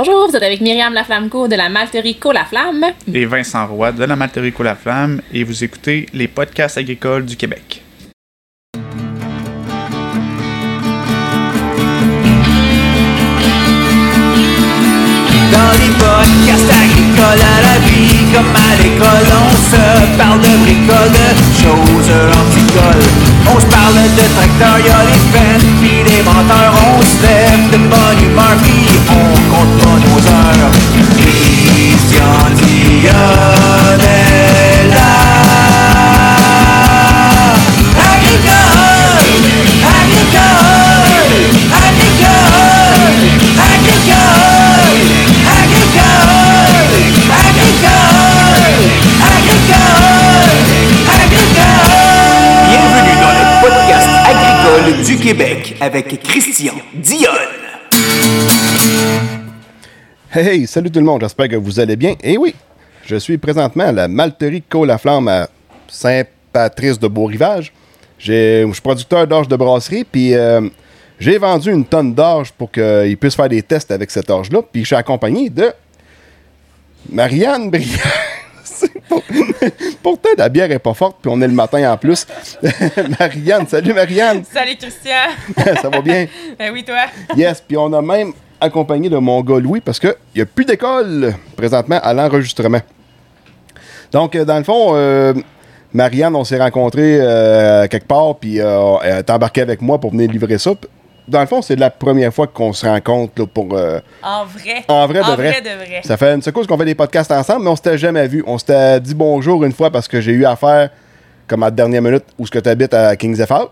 Bonjour, vous êtes avec Myriam Laflamco de la Malterie La Flamme. Et Vincent Roy de la Malterie La Flamme. Et vous écoutez les podcasts agricoles du Québec. Dans les podcasts agricoles à la vie, comme à l'école, on se parle de bricoles, de choses anticoles. On se parle de tracteurs, y'a les fans, pis les menteurs, on se lève de bonne humeur, pis on compte pas nos heures. Christian Dion Québec avec Christian Dionne. Hey, salut tout le monde, j'espère que vous allez bien. Et oui, je suis présentement à la malterie Côte la Flamme à Saint-Patrice de Beau-Rivage. Je suis producteur d'orge de brasserie, puis euh, j'ai vendu une tonne d'orge pour qu'ils puissent faire des tests avec cette orge-là. Puis je suis accompagné de Marianne Brière. Pour- Pourtant, la bière est pas forte, puis on est le matin en plus. Marianne, salut Marianne, Salut Christian! ça va bien? ben oui, toi? Yes, puis on a même accompagné de mon gars Louis parce qu'il n'y a plus d'école présentement à l'enregistrement. Donc, euh, dans le fond, euh, Marianne, on s'est rencontrés euh, quelque part, puis euh, elle est embarquée avec moi pour venir livrer ça. Dans le fond, c'est la première fois qu'on se rencontre là, pour. euh, En vrai. en vrai de En vrai. vrai de vrai. Ça fait une seconde qu'on fait des podcasts ensemble, mais on s'était jamais vu. On s'était dit bonjour une fois parce que j'ai eu affaire, comme à la dernière minute, où ce que tu habites à Kings FR.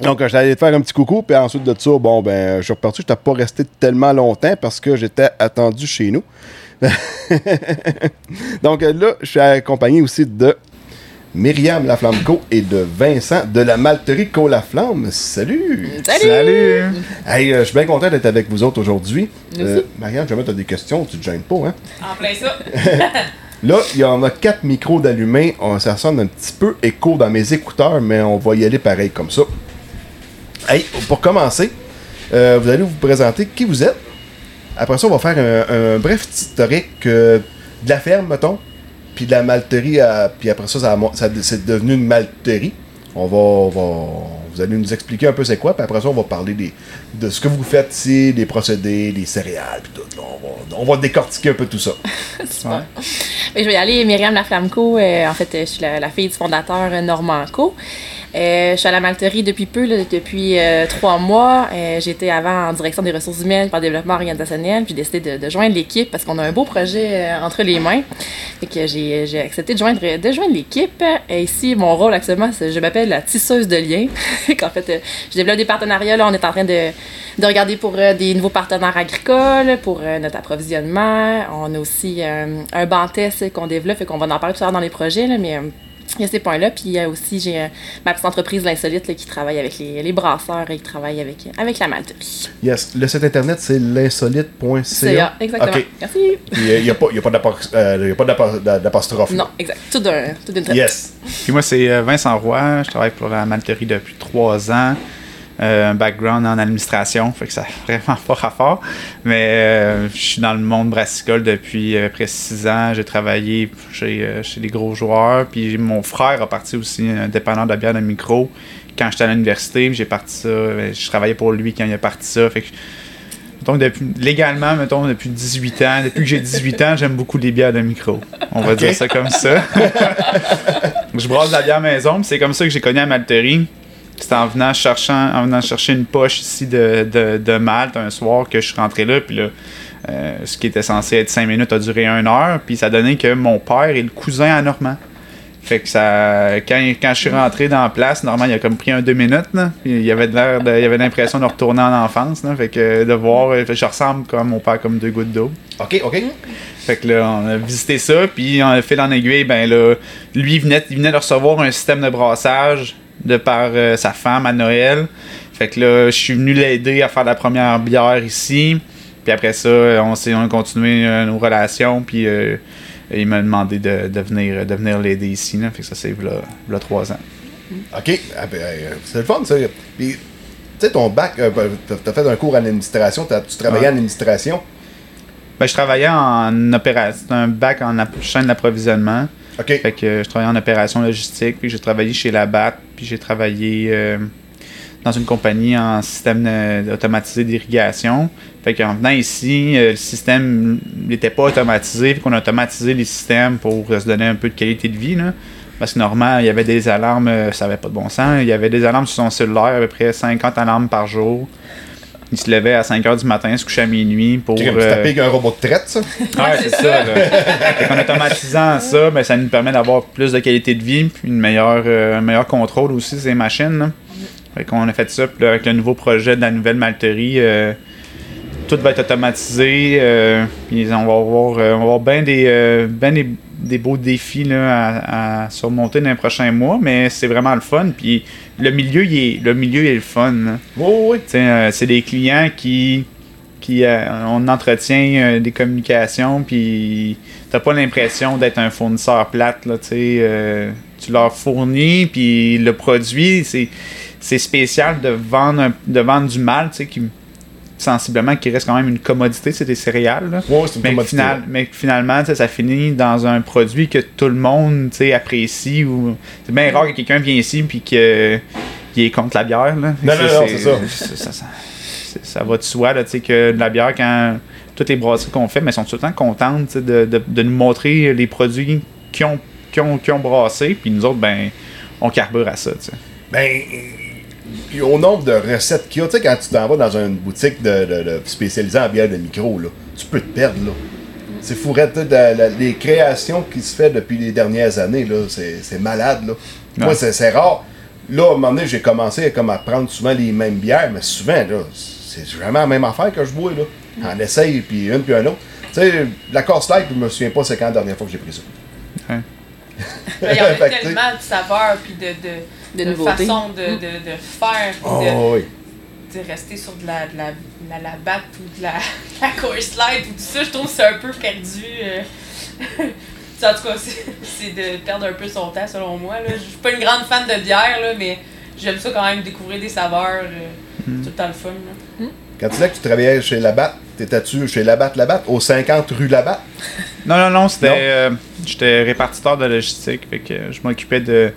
Donc, j'étais allé te faire un petit coucou, puis ensuite de ça, bon, ben, je suis reparti. Je n'étais pas resté tellement longtemps parce que j'étais attendu chez nous. Donc, là, je suis accompagné aussi de Myriam Laflamco et de Vincent de la Malterie Co La Flamme. Salut! Salut! Hey, euh, je suis bien content d'être avec vous autres aujourd'hui. Nous Euh, aussi. Marianne, jamais tu as des questions, tu te gênes pas, hein? En plein ça. Là, il y en a quatre micros d'allumés. Ça sonne un petit peu écho dans mes écouteurs, mais on va y aller pareil comme ça. Hey, pour commencer, euh, vous allez vous présenter qui vous êtes. Après ça, on va faire un, un bref historique euh, de la ferme, mettons, puis de la malterie, à- puis après ça, ça, c'est devenu une malterie. On va, on va- vous allez nous expliquer un peu c'est quoi, puis après ça, on va parler des, de ce que vous faites ici, des procédés, des céréales, puis tout. On, va, on va décortiquer un peu tout ça. Super. Je vais y aller, Myriam Laflamco. euh, en fait, euh, je suis la, la fille du fondateur euh, Normand Co. Euh, je suis à la Malterie depuis peu, depuis euh, trois mois. Euh, J'étais avant en direction des ressources humaines par développement organisationnel. J'ai décidé de, de joindre l'équipe parce qu'on a un beau projet euh, entre les mains. J'ai accepté de joindre, l'équipe. Et ici, mon rôle actuellement, je m'appelle la tisseuse de liens. Qu'en fait, euh, je développe des partenariats. On est en train de, de regarder pour euh, des nouveaux partenaires agricoles, pour euh, notre approvisionnement. On a aussi euh, un banc test qu'on développe, et qu'on va en parler tout à l'heure dans les projets, mais euh, il y a ces points-là. Puis il y a aussi, j'ai euh, ma petite entreprise, l'Insolite, là, qui travaille avec les, les brasseurs et qui travaille avec, avec la malterie. Yes, le site internet c'est l'insolite.ca. CA, exactement. Ok. Merci. Puis il n'y a a pas euh, d'apostrophe. Non, exact. Tout d'un tout d'une traite. Yes. Puis moi, c'est euh, Vincent Roy. Je travaille pour la malterie depuis trois ans. Euh, un background en administration, fait que ça n'a vraiment pas rapport. Mais euh, je suis dans le monde brassicole depuis euh, près six ans. J'ai travaillé chez, euh, chez des gros joueurs. Puis mon frère a parti aussi un dépanneur de bière de micro quand j'étais à l'université. J'ai parti ça. euh, Je travaillais pour lui quand il a parti ça. Fait que donc, depuis, légalement, mettons, depuis 18 ans, depuis que j'ai 18 ans, j'aime beaucoup les bières de micro. On va dire ça comme ça. je brasse de la bière maison, puis c'est comme ça que j'ai connu la malterie. C'était en venant, cherchant, en venant chercher une poche ici de, de, de Malte un soir que je suis rentré là, puis là, euh, ce qui était censé être 5 minutes a duré 1 heure, puis ça donnait que mon père est le cousin à Normand. Fait que ça. Quand, quand je suis rentré dans la place, Normand il a comme pris un deux minutes. Là, puis il avait l'air il avait l'impression de retourner en enfance. Là, fait que de voir. euh, je ressemble comme à mon père comme deux gouttes d'eau. Ok, ok. Fait que là, on a visité ça, puis on a fait en aiguille, ben là, lui, il venait, il venait de recevoir un système de brassage de par euh, sa femme à Noël. Fait que là, je suis venu l'aider à faire la première bière ici. Puis après ça, on, s'est, on a continué euh, nos relations, puis euh, il m'a demandé de, de venir, de venir l'aider ici. Là. Fait que ça, c'est là, trois ans. Ok. Ah, ben, euh, c'est le fun, ça. Puis, tu sais, ton bac, euh, t'as fait un cours en administration, tu travaillais Ouais. en administration? Ben, je travaillais en opération, un bac en chaîne d'approvisionnement. OK. Fait que euh, je travaillais en opération logistique, puis j'ai travaillé chez la BAT, puis j'ai travaillé euh, dans une compagnie en système automatisé d'irrigation. Fait qu'en venant ici, euh, le système n'était pas automatisé, puis qu'on a automatisé les systèmes pour euh, se donner un peu de qualité de vie. Parce que normalement, il y avait des alarmes, ça avait pas de bon sens. Il y avait des alarmes sur son cellulaire, à peu près 50 alarmes par jour. Il se levait à 5 h du matin, se couchait à minuit pour. Tu euh, tapé un robot de traite, ça? Ouais, c'est ça. Là. Qu'en automatisant ça, ben, ça nous permet d'avoir plus de qualité de vie, puis une meilleure, euh, un meilleur contrôle aussi ces machines. Là. Fait qu'on a fait ça, puis là, avec le nouveau projet de la nouvelle malterie, euh, tout va être automatisé. euh, puis on va avoir, euh, on va avoir bien des, euh, ben des, des beaux défis là, à, à surmonter dans les prochains mois, mais c'est vraiment le fun. Puis le milieu, il est, le milieu il est le fun. Oui, oui, euh, c'est des clients qui, qui euh, on entretient euh, des communications, puis t'as pas l'impression d'être un fournisseur plate, là, tu leur fournis, puis le produit, c'est, spécial de vendre, un- de vendre du mal, tu sais, qui sensiblement qui reste quand même une commodité, c'est des céréales, là. Ouais, c'est une Mais, final- finalement, ça finit dans un produit que tout le monde apprécie. Ou... C'est bien rare que quelqu'un vienne ici et qu'il est contre la bière. Là. Non, non, non, c'est ça. ça, ça, ça- va de soi là, que la bière, quand toutes les brasseries qu'on fait, mais elles sont tout le temps contentes de, de, de nous montrer les produits qu'ils ont, qu'ils ont, ont brassés. Puis nous autres, ben, on carbure à ça. Ben, euh, au nombre de recettes qu'il y a, tu sais, quand tu t'en vas dans une boutique de, de- de spécialisée en bière de micro, là, tu peux te perdre, là. C'est fourrette, là, de la- les créations qui se fait depuis les dernières années, là, c'est c'est malade, là. Moi, Ouais. c'est c'est rare. Là, à un moment donné, j'ai commencé à, comme, à prendre souvent les mêmes bières, mais souvent, là, c'est vraiment la même affaire que je bois, là. On essaye, puis une, puis un autre. Tu sais, la Course Light, je me souviens pas c'est quand la dernière fois que j'ai pris ça. Ben, Il y en a tellement de saveurs puis de, de, De de façons de, de, de faire Oh, oui. de, de rester sur de la, de la, de la, la batte ou de la, la course light ou tout ça. Je trouve que c'est un peu perdu. euh. en tout cas, c'est c'est de perdre un peu son temps selon moi. Là. Je suis pas une grande fan de bière, là, mais j'aime ça quand même découvrir des saveurs. euh, Hmm. Tout le temps le fun. Là. Quand tu disais que tu travaillais chez Labatt, t'étais-tu chez Labatt Labatt, au 50 rue Labatt? Non, non, non, c'était. Euh, J'étais répartiteur de logistique. Fait que je m'occupais de,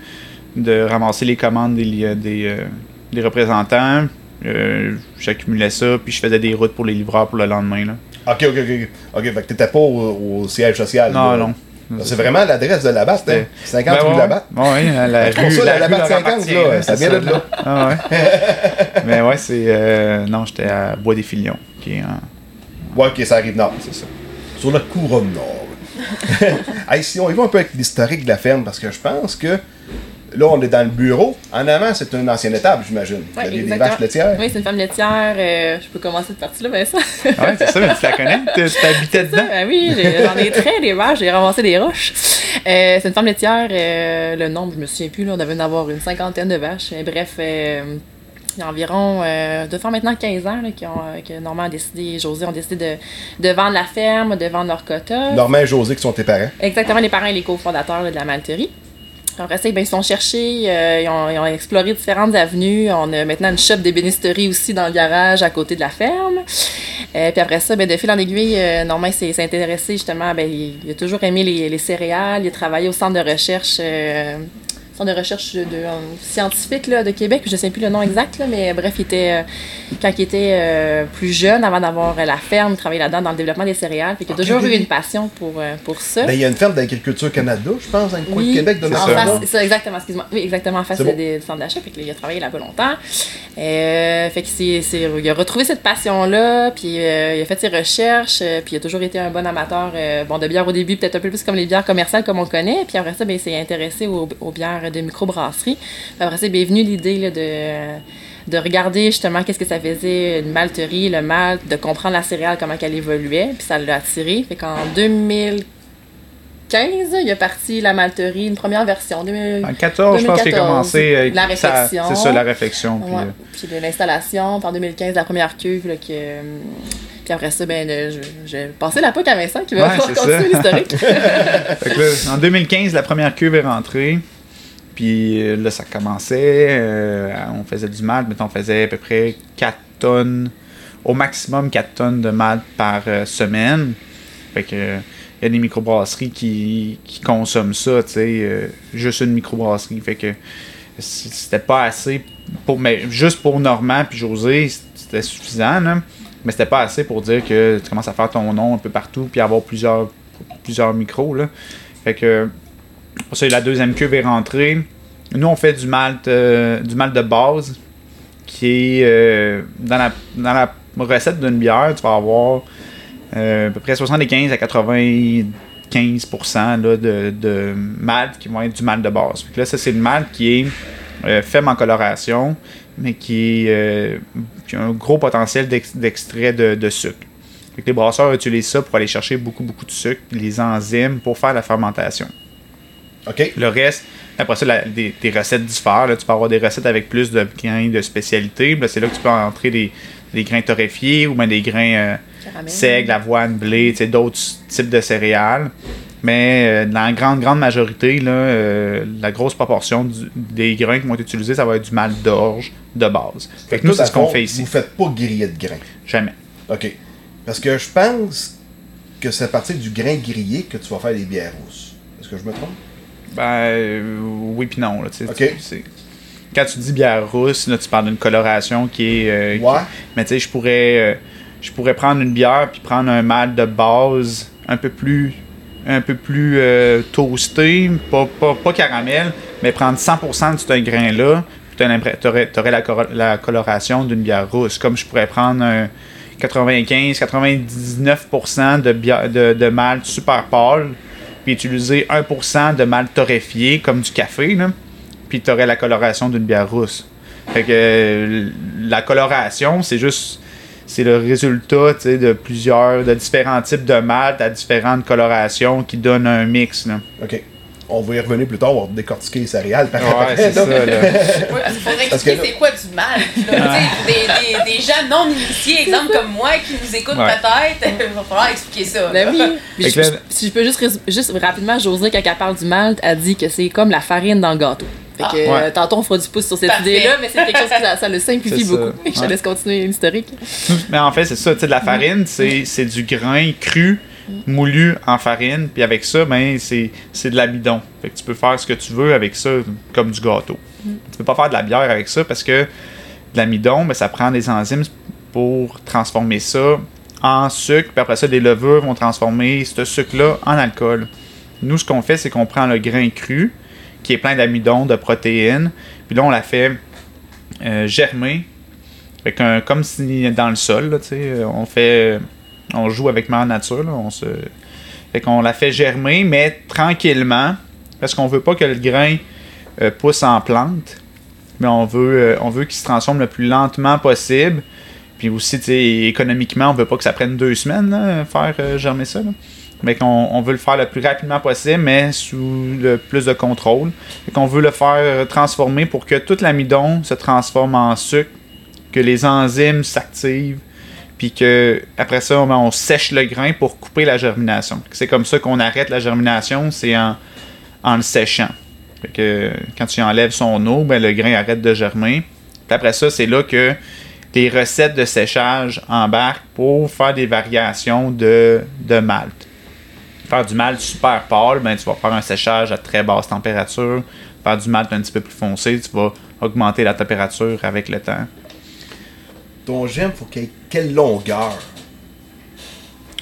de ramasser les commandes des, des, euh, des représentants. Euh, J'accumulais ça, puis je faisais des routes pour les livreurs pour le lendemain. Là. Ok, ok, ok. Ok, fait que t'étais pas au, au siège social. Non, là. non. C'est vraiment l'adresse de Labatt, hein? 50 Ben rue ouais, Labatt. Ouais, ouais, la pour ça, la rue leur 50, appartient, là, ça vient de là. Ah ouais. Mais ouais, c'est. euh, non, j'étais à Bois des Filions, qui est en. Ouais, ok, ça arrive nord. C'est ça. Sur la couronne nord. hey, si on y va un peu avec l'historique de la ferme, parce que je pense que là, on est dans le bureau. En avant, c'est une ancienne étable, j'imagine. Ouais, des exactement. vaches laitières. Oui, c'est une femme laitière. euh, je peux commencer cette partie-là, ben ça. Ah ouais, c'est ça, mais tu la connais? Tu t'habitais dedans? Ben oui, j'en ai très des vaches, j'ai ramassé des roches. Euh, c'est une femme laitière, euh, le nombre, je me souviens plus, là, on devait en avoir une cinquantaine de vaches. Mais bref, euh, il y a environ, euh, de faire maintenant 15 ans, là, qui ont, euh, que Normand a décidé, et José ont décidé de, de vendre la ferme, de vendre leur quota. Normand et José, qui sont tes parents. Exactement, les parents et les cofondateurs là, de la malterie. Après ça, ben, ils sont cherchés, euh, ils, ont, exploré différentes avenues. On a maintenant une shop d'ébénisterie aussi dans le garage à côté de la ferme. Euh, puis après ça, ben, de fil en aiguille, euh, s'est intéressé justement, ben, il, a toujours aimé les, les céréales, il a travaillé au centre de recherche. Euh, centre de recherche de, euh, scientifique là, de Québec, je ne sais plus le nom exact, là, mais bref, il était, euh, quand il était euh, plus jeune, avant d'avoir euh, la ferme, il travaillait là-dedans dans le développement des céréales. Fait qu'il a Ok, toujours eu une passion pour, euh, pour ça. Ben, il y a une ferme d'agriculture Canada, je pense, dans le coin de Québec, de c'est en ça. Face, exactement, excuse-moi. Oui, exactement, en face bon. des- du centre d'achat. Fait il a travaillé là-bas longtemps. Euh, fait que c'est, il a retrouvé cette passion-là, puis euh, il a fait ses recherches, euh, puis il a toujours été un bon amateur euh, bon, de bière au début, peut-être un peu plus comme les bières commerciales comme on connaît. Puis après ça, ben, il s'est intéressé aux, aux bières de microbrasserie. Après ça, est venue l'idée de de regarder justement qu'est-ce que ça faisait une malterie, le malt, de comprendre la céréale, comment qu'elle évoluait, puis ça l'a attiré. Fait qu'en 2015, il a parti la malterie, une première version. 2000 En 14, je pense qu'il a 2014, commencé. euh, la réflexion. C'est ça, la réflexion. Puis, Ouais. euh, Puis l'installation, en 2015, la première cuve. Là, que, puis après ça, ben, je- j'ai passé la POC à Vincent qui va Ouais, continuer ça. l'historique. En 2015, la première cuve est rentrée. Puis euh, là, ça commençait. euh, on faisait du malt. Mettons, on faisait à peu près 4 tonnes, au maximum 4 tonnes de malt par euh, semaine. Fait que il y a des microbrasseries qui, qui consomment ça, tu sais, juste une microbrasserie. Fait que c'était pas assez pour mais juste pour Normand puis José, c'était suffisant. Mais c'était pas assez pour dire que tu commences à faire ton nom un peu partout puis avoir plusieurs plusieurs micros là. Fait que ça, la deuxième cuve est rentrée. Nous, on fait du malt, euh, du malt de base qui est euh, dans, la, dans la recette d'une bière, tu vas avoir euh, à peu près 75 à 95% là, de, de malt qui vont être du malt de base. Là, ça, c'est le malt qui est euh, faible en coloration, mais qui, qui a un gros potentiel d'ex- d'extrait de, de sucre. Que les brasseurs utilisent ça pour aller chercher beaucoup, beaucoup de sucre, les enzymes pour faire la fermentation. OK. Le reste, après ça, la- des, des recettes diffèrent. là. Tu peux avoir des recettes avec plus de grains de spécialité. Là, c'est là que tu peux entrer des, des grains torréfiés ou bien des grains euh, seigle, avoine, blé, tu sais, d'autres types de céréales. Mais euh, dans la grande, grande majorité, là, euh, la grosse proportion du- des grains qui vont être utilisés, ça va être du mal d'orge de base. Fait que nous, c'est ce qu'on fait ici. Vous faites pas griller de grains. Jamais. OK. Parce que je pense que c'est à partir du grain grillé que tu vas faire les bières rousses. Est-ce que je me trompe? Ben, euh, oui puis non. Là, tu tu- Quand tu dis bière rousse, là, tu parles d'une coloration qui est... euh, qui- Ouais. Mais tu sais, je pourrais, euh, je pourrais prendre une bière puis prendre un malt de base un peu plus, un peu plus euh, toasté, pas, pas, pas caramel, mais prendre 100% de ce grain-là, t'aurais, t'aurais la, coloration d'une bière rousse. Comme je pourrais prendre un 95-99% de, bière- de, de malt super pâle, puis utiliser 1% de malt torréfié, comme du café, là, puis t'aurais la coloration d'une bière rousse. Fait que euh, la coloration, c'est juste c'est le résultat tu de plusieurs de différents types de malt à différentes colorations qui donnent un mix là. On va y revenir plus tard, on va décortiquer les céréales. par Ouais, après, c'est ça là. Ouais, parce qu'il faudrait que expliquer c'est quoi du mal. là. Des, des, des gens non initiés, exemple comme moi, qui nous écoutent Ouais. peut-être, il va falloir expliquer ça. Ben là. oui. Puis Fait je- que là- je- si je peux juste, juste rapidement, José, quand elle parle du malt, a dit que c'est comme la farine dans le gâteau. Fait que Ah. Ouais. euh, tantôt on fera du pouce sur cette idée-là, mais c'est quelque chose qui ça, ça le simplifie ça. beaucoup. Je te laisse continuer l'historique. Mais en fait, c'est ça, tu sais de la farine, c'est c'est du grain cru moulu en farine, puis avec ça ben c'est de l'amidon. Fait que tu peux faire ce que tu veux avec ça comme du gâteau. Tu peux pas faire de la bière avec ça parce que de l'amidon, ben, ça prend des enzymes pour transformer ça en sucre, puis après ça, les levures vont transformer ce sucre-là en alcool. Nous, ce qu'on fait, c'est qu'on prend le grain cru, qui est plein d'amidon, de protéines, puis là, on la fait euh, germer. Fait qu'un- comme si dans le sol, là, tu sais, on fait. On joue avec mère nature, là, on se. Fait qu'on la fait germer, mais tranquillement, parce qu'on veut pas que le grain euh, pousse en plante, mais on veut, euh, on veut qu'il se transforme le plus lentement possible. Puis aussi, économiquement, on veut pas que ça prenne deux semaines, là, faire euh, germer ça. Mais qu'on on veut le faire le plus rapidement possible, mais sous le plus de contrôle. Fait qu'on veut le faire transformer pour que tout l'amidon se transforme en sucre, que les enzymes s'activent, puis que après ça, on sèche le grain pour couper la germination. C'est comme ça qu'on arrête la germination, c'est en, en le séchant. Que quand tu enlèves son eau, ben, le grain arrête de germer. Puis après ça, c'est là que les recettes de séchage embarquent pour faire des variations de, de malt. Faire du malt super pâle, ben, tu vas faire un séchage à très basse température. Faire du malt un petit peu plus foncé, tu vas augmenter la température avec le temps. Ton gemme, faut qu'il ait quelle longueur?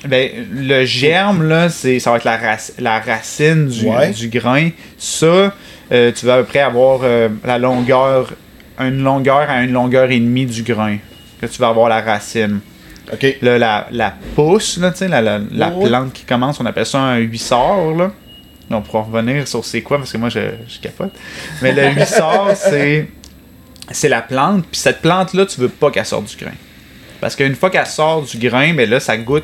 Ben, le germe, là, c'est, ça va être la, rac- la racine du, Ouais. du grain. Ça, euh, tu vas à peu près avoir euh, la longueur, une longueur à une longueur et demie du grain. Que tu vas avoir la racine. OK. Là, la, la pousse, là, tu sais, la, la, la plante qui commence, on appelle ça un huissard, là. Là, On pourra revenir sur c'est quoi, parce que moi, je, je capote. Mais le huissard, c'est, c'est la plante. Puis cette plante-là, tu veux pas qu'elle sorte du grain. Parce qu'une fois qu'elle sort du grain, ben là, ça goûte.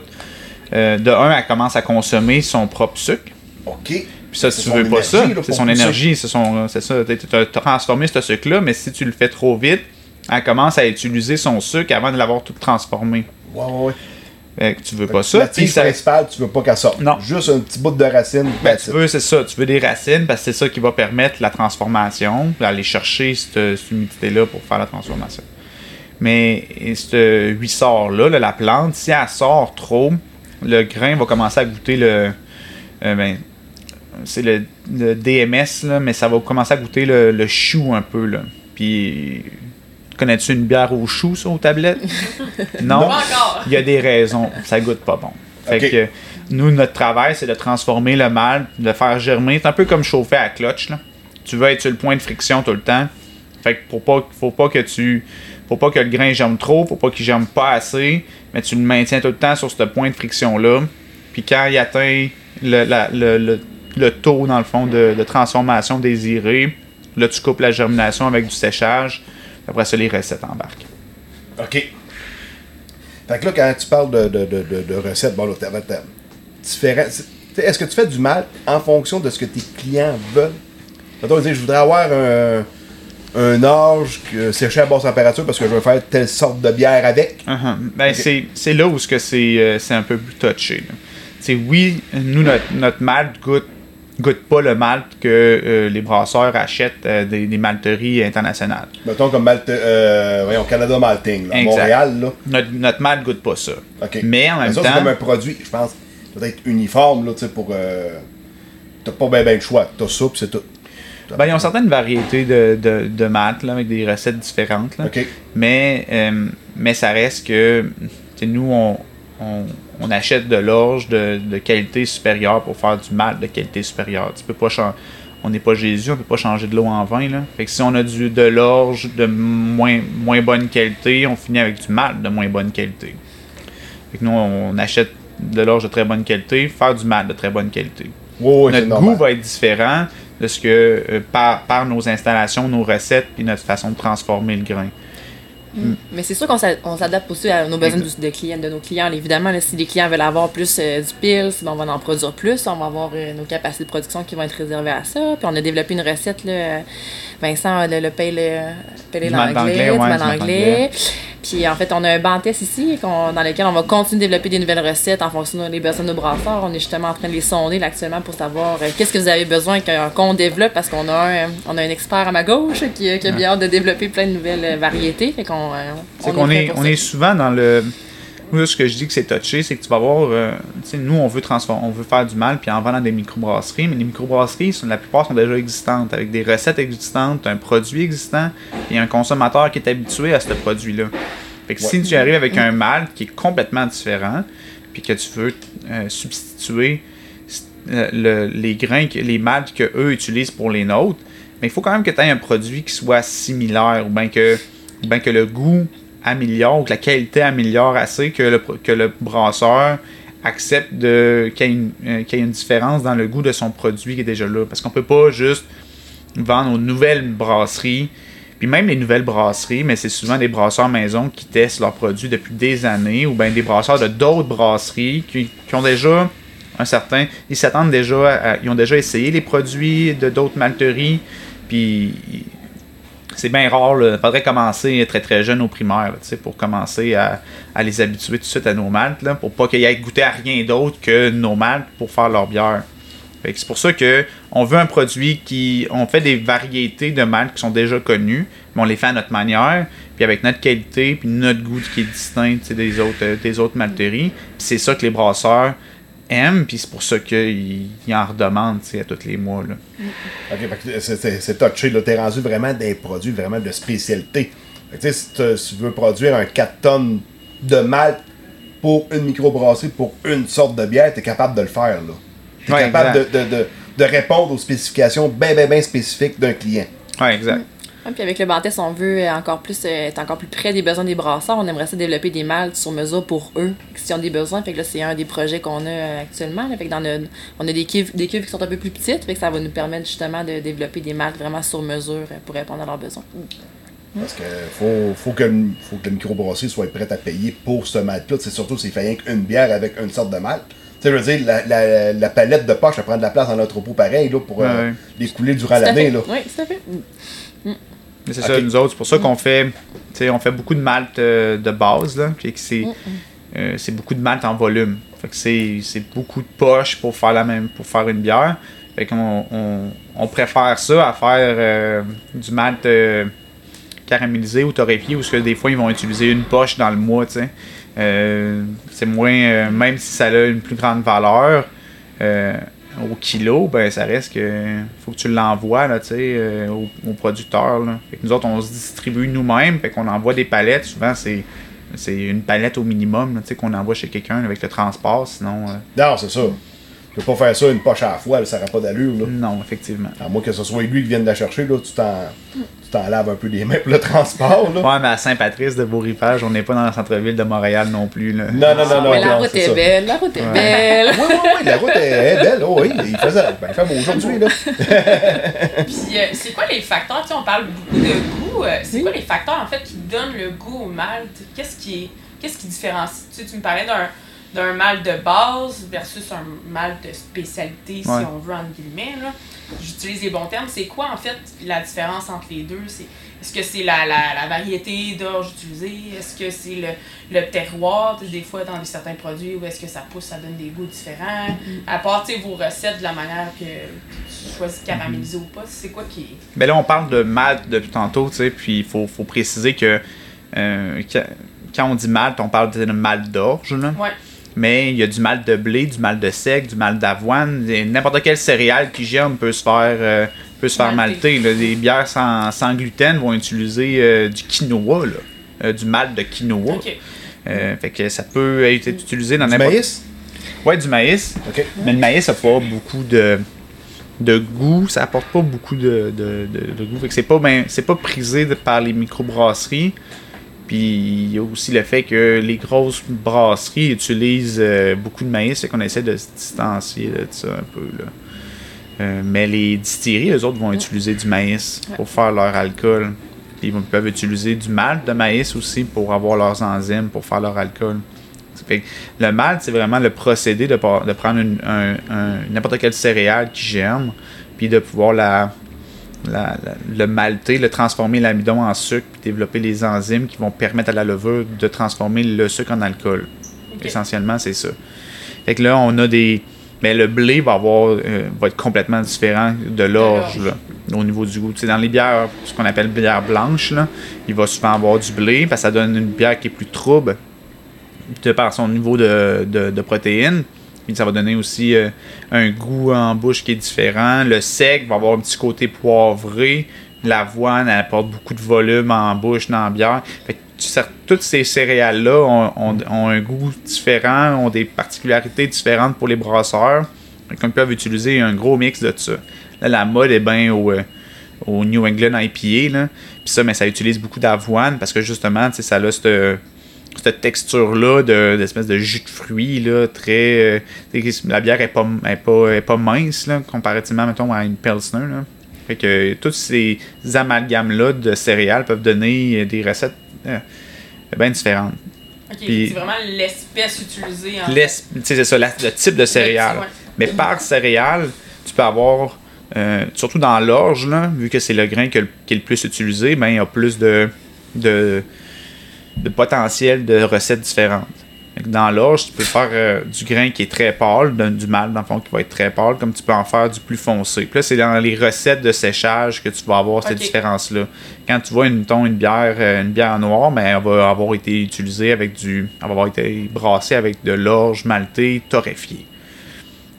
euh, de un, elle commence à consommer son propre sucre. OK. Puis ça, tu veux pas ça. C'est son énergie, c'est son, c'est ça. Tu as transformé ce sucre-là, mais si tu le fais trop vite, elle commence à utiliser son sucre avant de l'avoir tout transformé. Ouais, ouais, ouais. Fait que tu veux Fait pas ça. La tige ça, principale, tu veux pas qu'elle sorte. Non. Juste un petit bout de racine. Ben, tu veux, c'est ça, tu veux des racines parce que c'est ça qui va permettre la transformation, aller chercher cette, cette humidité-là pour faire la transformation. Mais ce huissard-là, là, la plante, si elle sort trop, le grain va commencer à goûter le. euh, ben, c'est le, le DMS, là, mais ça va commencer à goûter le, le chou un peu. Là. Puis, connais-tu une bière au chou, ça, aux tablettes? non. Il y a des raisons. Ça goûte pas bon. Fait que nous, notre travail, c'est de transformer le malt, de le faire germer. C'est un peu comme chauffer à clutch. Là. Tu veux être sur le point de friction tout le temps. Fait que pour pas, faut pas que tu. Faut pas que le grain germe trop, faut pas qu'il germe pas assez, mais tu le maintiens tout le temps sur ce point de friction-là. Puis quand il atteint le, la- le, le- le taux, dans le fond, de, de transformation désiré, là, tu coupes la germination avec du séchage. Après ça, les recettes embarquent. OK. Fait que là, quand tu parles de, de, de, de, recettes, bon, là, t'as t'sais, Est-ce que tu fais du mal en fonction de ce que tes clients veulent? Mettons, je voudrais avoir un, un orge que séché à basse température parce que je veux faire telle sorte de bière avec. Uh-huh. Ben, c'est, c'est là où c'est, euh, c'est un peu plus touché. là. C'est oui, nous, notre, notre malt goûte, goûte pas le malt que euh, les brasseurs achètent euh, des, des malteries internationales. Mettons comme Malte, euh, voyons, Canada Malting, là. Montréal, là. Notre, notre malt goûte pas ça. Mais en même ça, temps- c'est comme un produit, je pense, peut-être uniforme, là, tu sais, pour. Euh, T'as pas bien ben le choix. T'as ça, c'est tout. Ben, ils ont certaines variétés de, de, de malt là, avec des recettes différentes. Là. OK. Mais, euh, mais ça reste que nous, on, on, on achète de l'orge de, de qualité supérieure pour faire du malt de qualité supérieure. Tu peux pas on n'est pas Jésus, on peut pas changer de l'eau en vin. Là. Fait que si on a du, de l'orge de moins, moins bonne qualité, on finit avec du malt de moins bonne qualité. Fait que nous, on achète de l'orge de très bonne qualité, faire du malt de très bonne qualité. Notre normal. goût va être différent de ce que euh, par, par nos installations, nos recettes puis notre façon de transformer le grain. Mais c'est sûr qu'on s'a- on s'adapte aussi à nos besoins de, de clients, de nos clients. Évidemment, là, si les clients veulent avoir plus euh, du pils, ben, on va en produire plus. On va avoir euh, nos capacités de production qui vont être réservées à ça. Puis on a développé une recette, là, Vincent le, le pale, l'anglais, du anglais. Puis en fait, on a un banc test ici dans lequel on va continuer de développer des nouvelles recettes en fonction des besoins de nos brasseurs. On est justement en train de les sonder là, actuellement pour savoir euh, qu'est-ce que vous avez besoin qu'on développe parce qu'on a un, on a un expert à ma gauche qui, qui a bien hâte de développer plein de nouvelles euh, variétés. Fait qu'on euh, C'est on qu'on est, on est souvent dans le. Moi, ce que je dis que c'est touché, c'est que tu vas voir. euh, nous, on veut transformer, on veut faire du mal, puis en vendant des microbrasseries, mais les microbrasseries, sont, la plupart sont déjà existantes, avec des recettes existantes, un produit existant, et un consommateur qui est habitué à ce produit-là. Fait que si tu arrives avec un mal qui est complètement différent, puis que tu veux euh, substituer euh, le- les grains, que- les maltes que eux utilisent pour les nôtres, mais il faut quand même que tu aies un produit qui soit similaire, ou bien que, ou bien que le goût améliore, ou que la qualité améliore assez, que le, que le brasseur accepte de qu'il y, ait une, euh, y une différence dans le goût de son produit qui est déjà là. Parce qu'on peut pas juste vendre aux nouvelles brasseries, puis même les nouvelles brasseries, mais c'est souvent des brasseurs maison qui testent leurs produits depuis des années, ou bien des brasseurs de d'autres brasseries qui, qui ont déjà un certain. Ils s'attendent déjà à- Ils ont déjà essayé les produits de d'autres malteries, puis c'est bien rare. Il faudrait commencer très très jeune au primaire, là, pour commencer à, les habituer tout de suite à nos maltes, là, pour pas qu'ils aient goûté à rien d'autre que nos maltes pour faire leur bière. C'est pour ça que on veut un produit qui. On fait des variétés de maltes qui sont déjà connues, mais on les fait à notre manière, puis avec notre qualité, puis notre goût qui est distinct des autres, euh, des autres malteries. C'est ça que les brasseurs aiment, puis c'est pour ça qu'ils ils en sais, à tous les mois. Là. Ok, c'est- touché, là. T'es rendu vraiment des produits vraiment de spécialité. Fait que, si, tu veux produire un 4 tonnes de malt pour une microbrasserie, pour une sorte de bière, t'es capable de le faire, là. T'es Ouais, capable de, de, de répondre aux spécifications bien, bien, bien spécifiques d'un client. Ouais, exact. Puis avec le Bantès, on veut encore plus euh, être encore plus près des besoins des brasseurs. On aimerait ça développer des maltes sur mesure pour eux, s'ils ont des besoins. Fait que là, c'est un des projets qu'on a euh, actuellement. là. Fait que dans notre- on a des cuves, des cuves qui sont un peu plus petites, fait que ça va nous permettre justement de développer des maltes vraiment sur mesure euh, pour répondre à leurs besoins. Parce que faut, faut, que, le- faut que le microbrasserie soit prête à payer pour ce malt-là. C'est surtout s'il fait rien qu'une bière avec une sorte de malt. Tu sais, je veux dire, la, la, la palette de poche, elle prend de la place dans l'entrepôt pareil, là, pour euh, Ouais, les couler durant l'année. Oui, tout à fait. Mais c'est ça, nous autres, c'est pour ça qu'on fait, tu sais, on fait beaucoup de malt euh, de base, là, puis que c'est, euh, c'est beaucoup de malt en volume. Fait que c'est, c'est beaucoup de poches pour faire la même, pour faire une bière. Fait qu'on on, on préfère ça à faire euh, du malt euh, caramélisé ou torréfié, où ce que des fois ils vont utiliser une poche dans le mois, tu sais. Euh, c'est moins, euh, même si ça a une plus grande valeur euh, au kilo, ben ça reste que faut que tu l'envoies là, euh, au, au producteur. Là. Fait que nous autres, on se distribue nous-mêmes, fait qu'on envoie des palettes. Souvent, c'est c'est une palette au minimum qu'on envoie chez quelqu'un avec le transport, sinon. euh, Non, c'est ça. Tu peux pas faire ça une poche à la fois, là, ça n'aurait pas d'allure. Là. non, effectivement. À moins que ce soit lui qui vienne la chercher, là, tu t'en, tu t'en laves un peu les mains pour le transport. Là. Ouais, mais à Saint-Patrice de Beaurivage, on n'est pas dans le centre-ville de Montréal non plus. Là. Non, non, non, non. mais la non, route est ça. belle, la route est Ouais. belle. Oui, oui, oui, la route est, est belle. Oh, oui, il, faisait, ben, il fait beau aujourd'hui. Là. Puis, euh, c'est quoi les facteurs, tu sais, on parle beaucoup de goût, euh, c'est quoi les facteurs, en fait, qui donnent le goût au malt? Qu'est-ce qui est, qu'est-ce qui différencie? Tu sais, tu me parlais d'un, d'un malt de base versus un malt de spécialité, si Ouais. on veut, entre guillemets, là. J'utilise les bons termes. C'est quoi, en fait, la différence entre les deux? C'est, est-ce que c'est la, la, la variété d'orge utilisée? Est-ce que c'est le, le terroir? Des fois, dans certains produits, où est-ce que ça pousse, ça donne des goûts différents? À part, vos recettes, de la manière que tu choisis de caraméliser ou pas, c'est quoi qui est... Ben là, on parle de malt depuis tantôt, tu sais, puis il faut, faut préciser que euh, quand- quand on dit malt, on parle de malt d'orge, là. Ouais. Mais il y a du malt de blé, du malt de sec, du malt d'avoine. et N'importe quelle céréale qui germe peut se faire, euh, peut se faire Malter. malter. là. Les bières sans, sans gluten vont utiliser euh, du quinoa, là. Euh, du malt de quinoa. Euh, fait que ça peut être utilisé dans Du n'importe maïs? Ouais, du maïs. Mais le maïs n'a pas beaucoup de, de goût, ça apporte pas beaucoup de, de, de- de goût. Fait que c'est pas, ben, c'est pas prisé de- par les microbrasseries. Puis il y a aussi le fait que les grosses brasseries utilisent euh, beaucoup de maïs, et qu'on essaie de se distancier de ça un peu. Là. Euh, mais les distilleries, eux autres, vont utiliser du maïs pour faire leur alcool. Puis ils vont- peuvent utiliser du malt de maïs aussi pour avoir leurs enzymes, pour faire leur alcool. Ça fait que le malt, c'est vraiment le procédé de, prendre une- un- un- n'importe quelle céréale qui germe, puis de pouvoir la, la- la- le malter, le transformer l'amidon en sucre, puis développer les enzymes qui vont permettre à la levure de transformer le sucre en alcool. Essentiellement, c'est ça. Fait que là, on a des. Mais le blé va avoir euh, va être complètement différent de l'orge au niveau du goût. Tu sais, dans les bières, ce qu'on appelle bière blanche, là, il va souvent avoir du blé, parce que ça donne une bière qui est plus trouble de par son niveau de, de, de protéines. Puis ça va donner aussi euh, un goût en bouche qui est différent. Le sec va avoir un petit côté poivré. L'avoine, elle apporte beaucoup de volume en bouche dans la bière. Fait que toutes ces céréales-là ont, un goût différent, ont des particularités différentes pour les brasseurs. Fait qu'ils peuvent utiliser un gros mix de ça. Là, la mode est bien au, euh, New England IPA. Là. Puis ça, mais ça utilise beaucoup d'avoine parce que justement, ça a cette, cette texture-là de, d'espèce de jus de fruits, là, très. euh, la bière est pas, est pas, est pas mince, là, comparativement, mettons, à une Pilsner. Là. Fait que tous ces amalgames-là de céréales peuvent donner des recettes euh, bien différentes. Ok, Puis- c'est vraiment l'espèce utilisée en c'est ça, la- le type de céréales. ouais. Mais par céréale, tu peux avoir, euh, surtout dans l'orge, là, vu que c'est le grain que qui est le plus utilisé, ben, il y a plus de, de, de potentiel de recettes différentes. Dans l'orge, tu peux faire euh, du grain qui est très pâle, du mal dans le fond qui va être très pâle, comme tu peux en faire du plus foncé. Puis là, c'est dans les recettes de séchage que tu vas avoir cette Ok. différence-là. Quand tu vois une, mettons, une bière, euh, une bière noire, ben, elle va avoir été utilisée avec du. Elle va avoir été brassée avec de l'orge malté torréfié.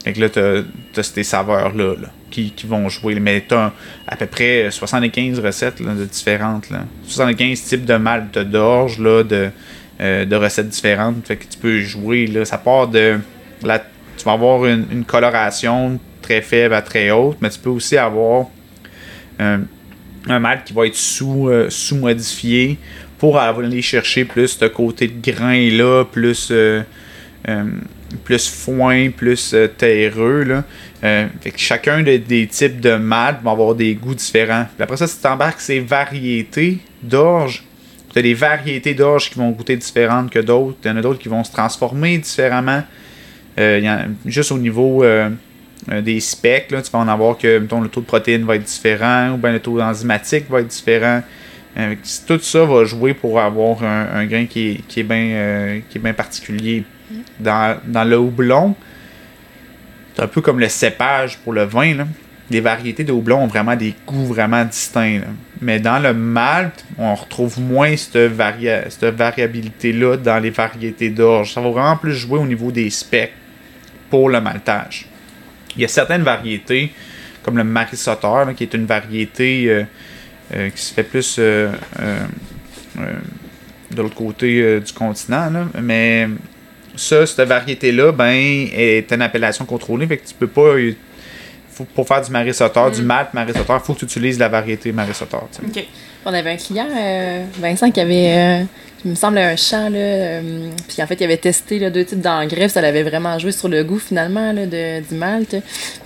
Fait que là, t'as as ces saveurs-là là, qui, vont jouer. Mais t'as à peu près 75 recettes là, de différentes. Là. 75 types de malt d'orge, là, de, euh, de recettes différentes. Fait que tu peux jouer. Là. Ça part de. Tu vas avoir une, coloration très faible à très haute, mais tu peux aussi avoir un, un malt qui va être sous, euh, sous-modifié pour aller chercher plus ce côté de grain-là, plus. euh, euh, plus foin, plus euh, terreux. Là. Euh, fait que chacun de- des types de malt va avoir des goûts différents. Après ça, si tu embarques ces variétés d'orge, tu as des variétés d'orge qui vont goûter différentes que d'autres. Il y en a d'autres qui vont se transformer différemment. Euh, y juste au niveau euh, des specs, tu vas en avoir que mettons, le taux de protéines va être différent, ou bien le taux enzymatique va être différent. Tout ça va jouer pour avoir un, grain qui est, qui est bien particulier. Dans le houblon, c'est un peu comme le cépage pour le vin. Les variétés de houblon ont vraiment des goûts vraiment distincts. Mais dans le malt, on retrouve moins cette, varia- cette variabilité-là dans les variétés d'orge. Ça va vraiment plus jouer au niveau des specs pour le maltage. Il y a certaines variétés, comme le Marissoteur, qui est une variété euh, euh, qui se fait plus euh, de l'autre côté du continent. Mais ça, cette variété-là, ben, est une appellation contrôlée. Fait que tu peux pas. Faut, pour faire du marissoteur, du malt marissoteur, il faut que tu utilises la variété tu sais. Ok. On avait un client, euh, Vincent, qui avait, euh, il me semble, un champ, là, euh, puis en fait, il avait testé là, deux types d'engrais, ça l'avait vraiment joué sur le goût, finalement, là, de, du malt.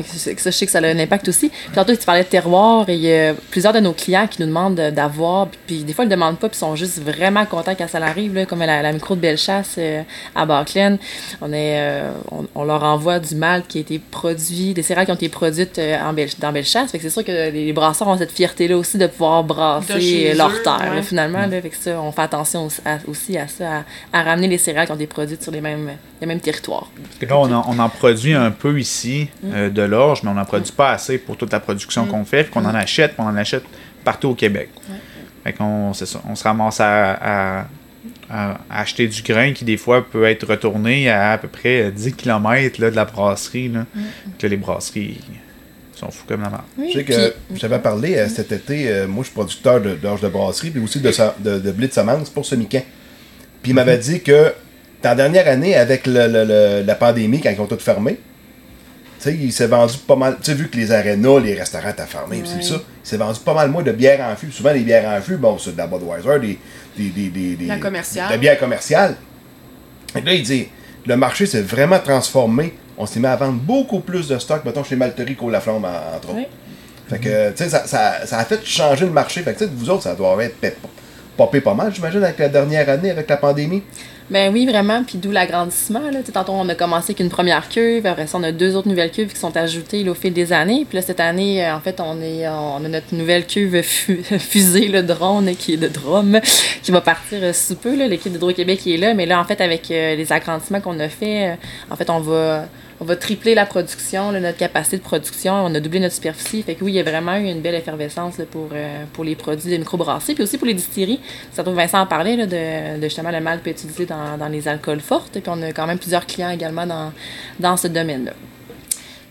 Ça, je sais que ça a un impact aussi. Puis tantôt, tu parlais de terroir, et il y a plusieurs de nos clients qui nous demandent de- d'avoir, puis, des fois, ils ne demandent pas, puis ils sont juste vraiment contents quand ça arrive, là, comme la, la micro de Bellechasse euh, à Barclaine. On, est, euh, on, on leur envoie du malt qui a été produit, des céréales qui ont été produites euh, en Belle, dans Bellechasse. Fait que c'est sûr que les, les brasseurs ont cette fierté-là aussi de pouvoir brasser De leur eux, terre, ouais. là, finalement. Là, fait que ça, on fait attention aussi à, aussi à ça, à, à ramener les céréales qui ont été produites sur les mêmes, les mêmes territoires. Parce que là, on en, on en produit un peu ici euh, de l'orge, mais on n'en produit pas assez pour toute la production qu'on fait. Qu'on en achète, puis on en achète partout au Québec. Fait qu'on c'est ça, on se ramasse à, à- à acheter du grain qui, des fois, peut être retourné à à peu près 10 km là, de la brasserie. Là, Que les brasseries sont fous comme la merde. Oui, Je sais que je t'avais parlé euh, cet été, euh, moi je suis producteur d'orge de, brasserie, puis aussi de, sa- de, de blé de semence pour Semican. Puis il m'avait dit que dans la dernière année, avec le- le- le- la pandémie, quand ils ont tout fermé, tu sais, il s'est vendu pas mal. Tu sais, vu que les arénas, les restaurants étaient fermés, Ouais. c'est ça, il s'est vendu pas mal moins de bières en fût. Souvent, les bières en fût, bon, c'est de la Budweiser, des. des, des, des, des La commerciale. De la bière commerciale. Et là, il dit le marché s'est vraiment transformé. On s'est mis à vendre beaucoup plus de stock, mettons, chez Malterie qu'au Laflamme, en- entre autres. Oui. Fait que, tu sais, ça, ça, ça a fait changer le marché. Fait que, tu sais, vous autres, ça doit être popé pas mal, j'imagine, avec la dernière année, avec la pandémie. Ben oui, vraiment. Puis d'où l'agrandissement. Là. Tantôt, on a commencé avec une première cuve. Après ça, on a deux autres nouvelles cuves qui sont ajoutées là, au fil des années. Puis là, cette année, euh, en fait, on, est, on a notre nouvelle cuve fu- fusée, le drone, qui est de Drôme, qui va partir euh, sous peu. là. L'équipe d'Hydro-Québec qui est là. Mais là, en fait, avec euh, les agrandissements qu'on a fait, euh, en fait, on va... On va tripler la production, notre capacité de production. On a doublé notre superficie. Fait que oui, il y a vraiment eu une belle effervescence euh, pour les produits de microbrasserie, puis aussi pour les distilleries. Ça trouve Vincent en parlait là, de, justement le mal peut être utilisé dans, dans les alcools fortes. Puis on a quand même plusieurs clients également dans, dans ce domaine-là.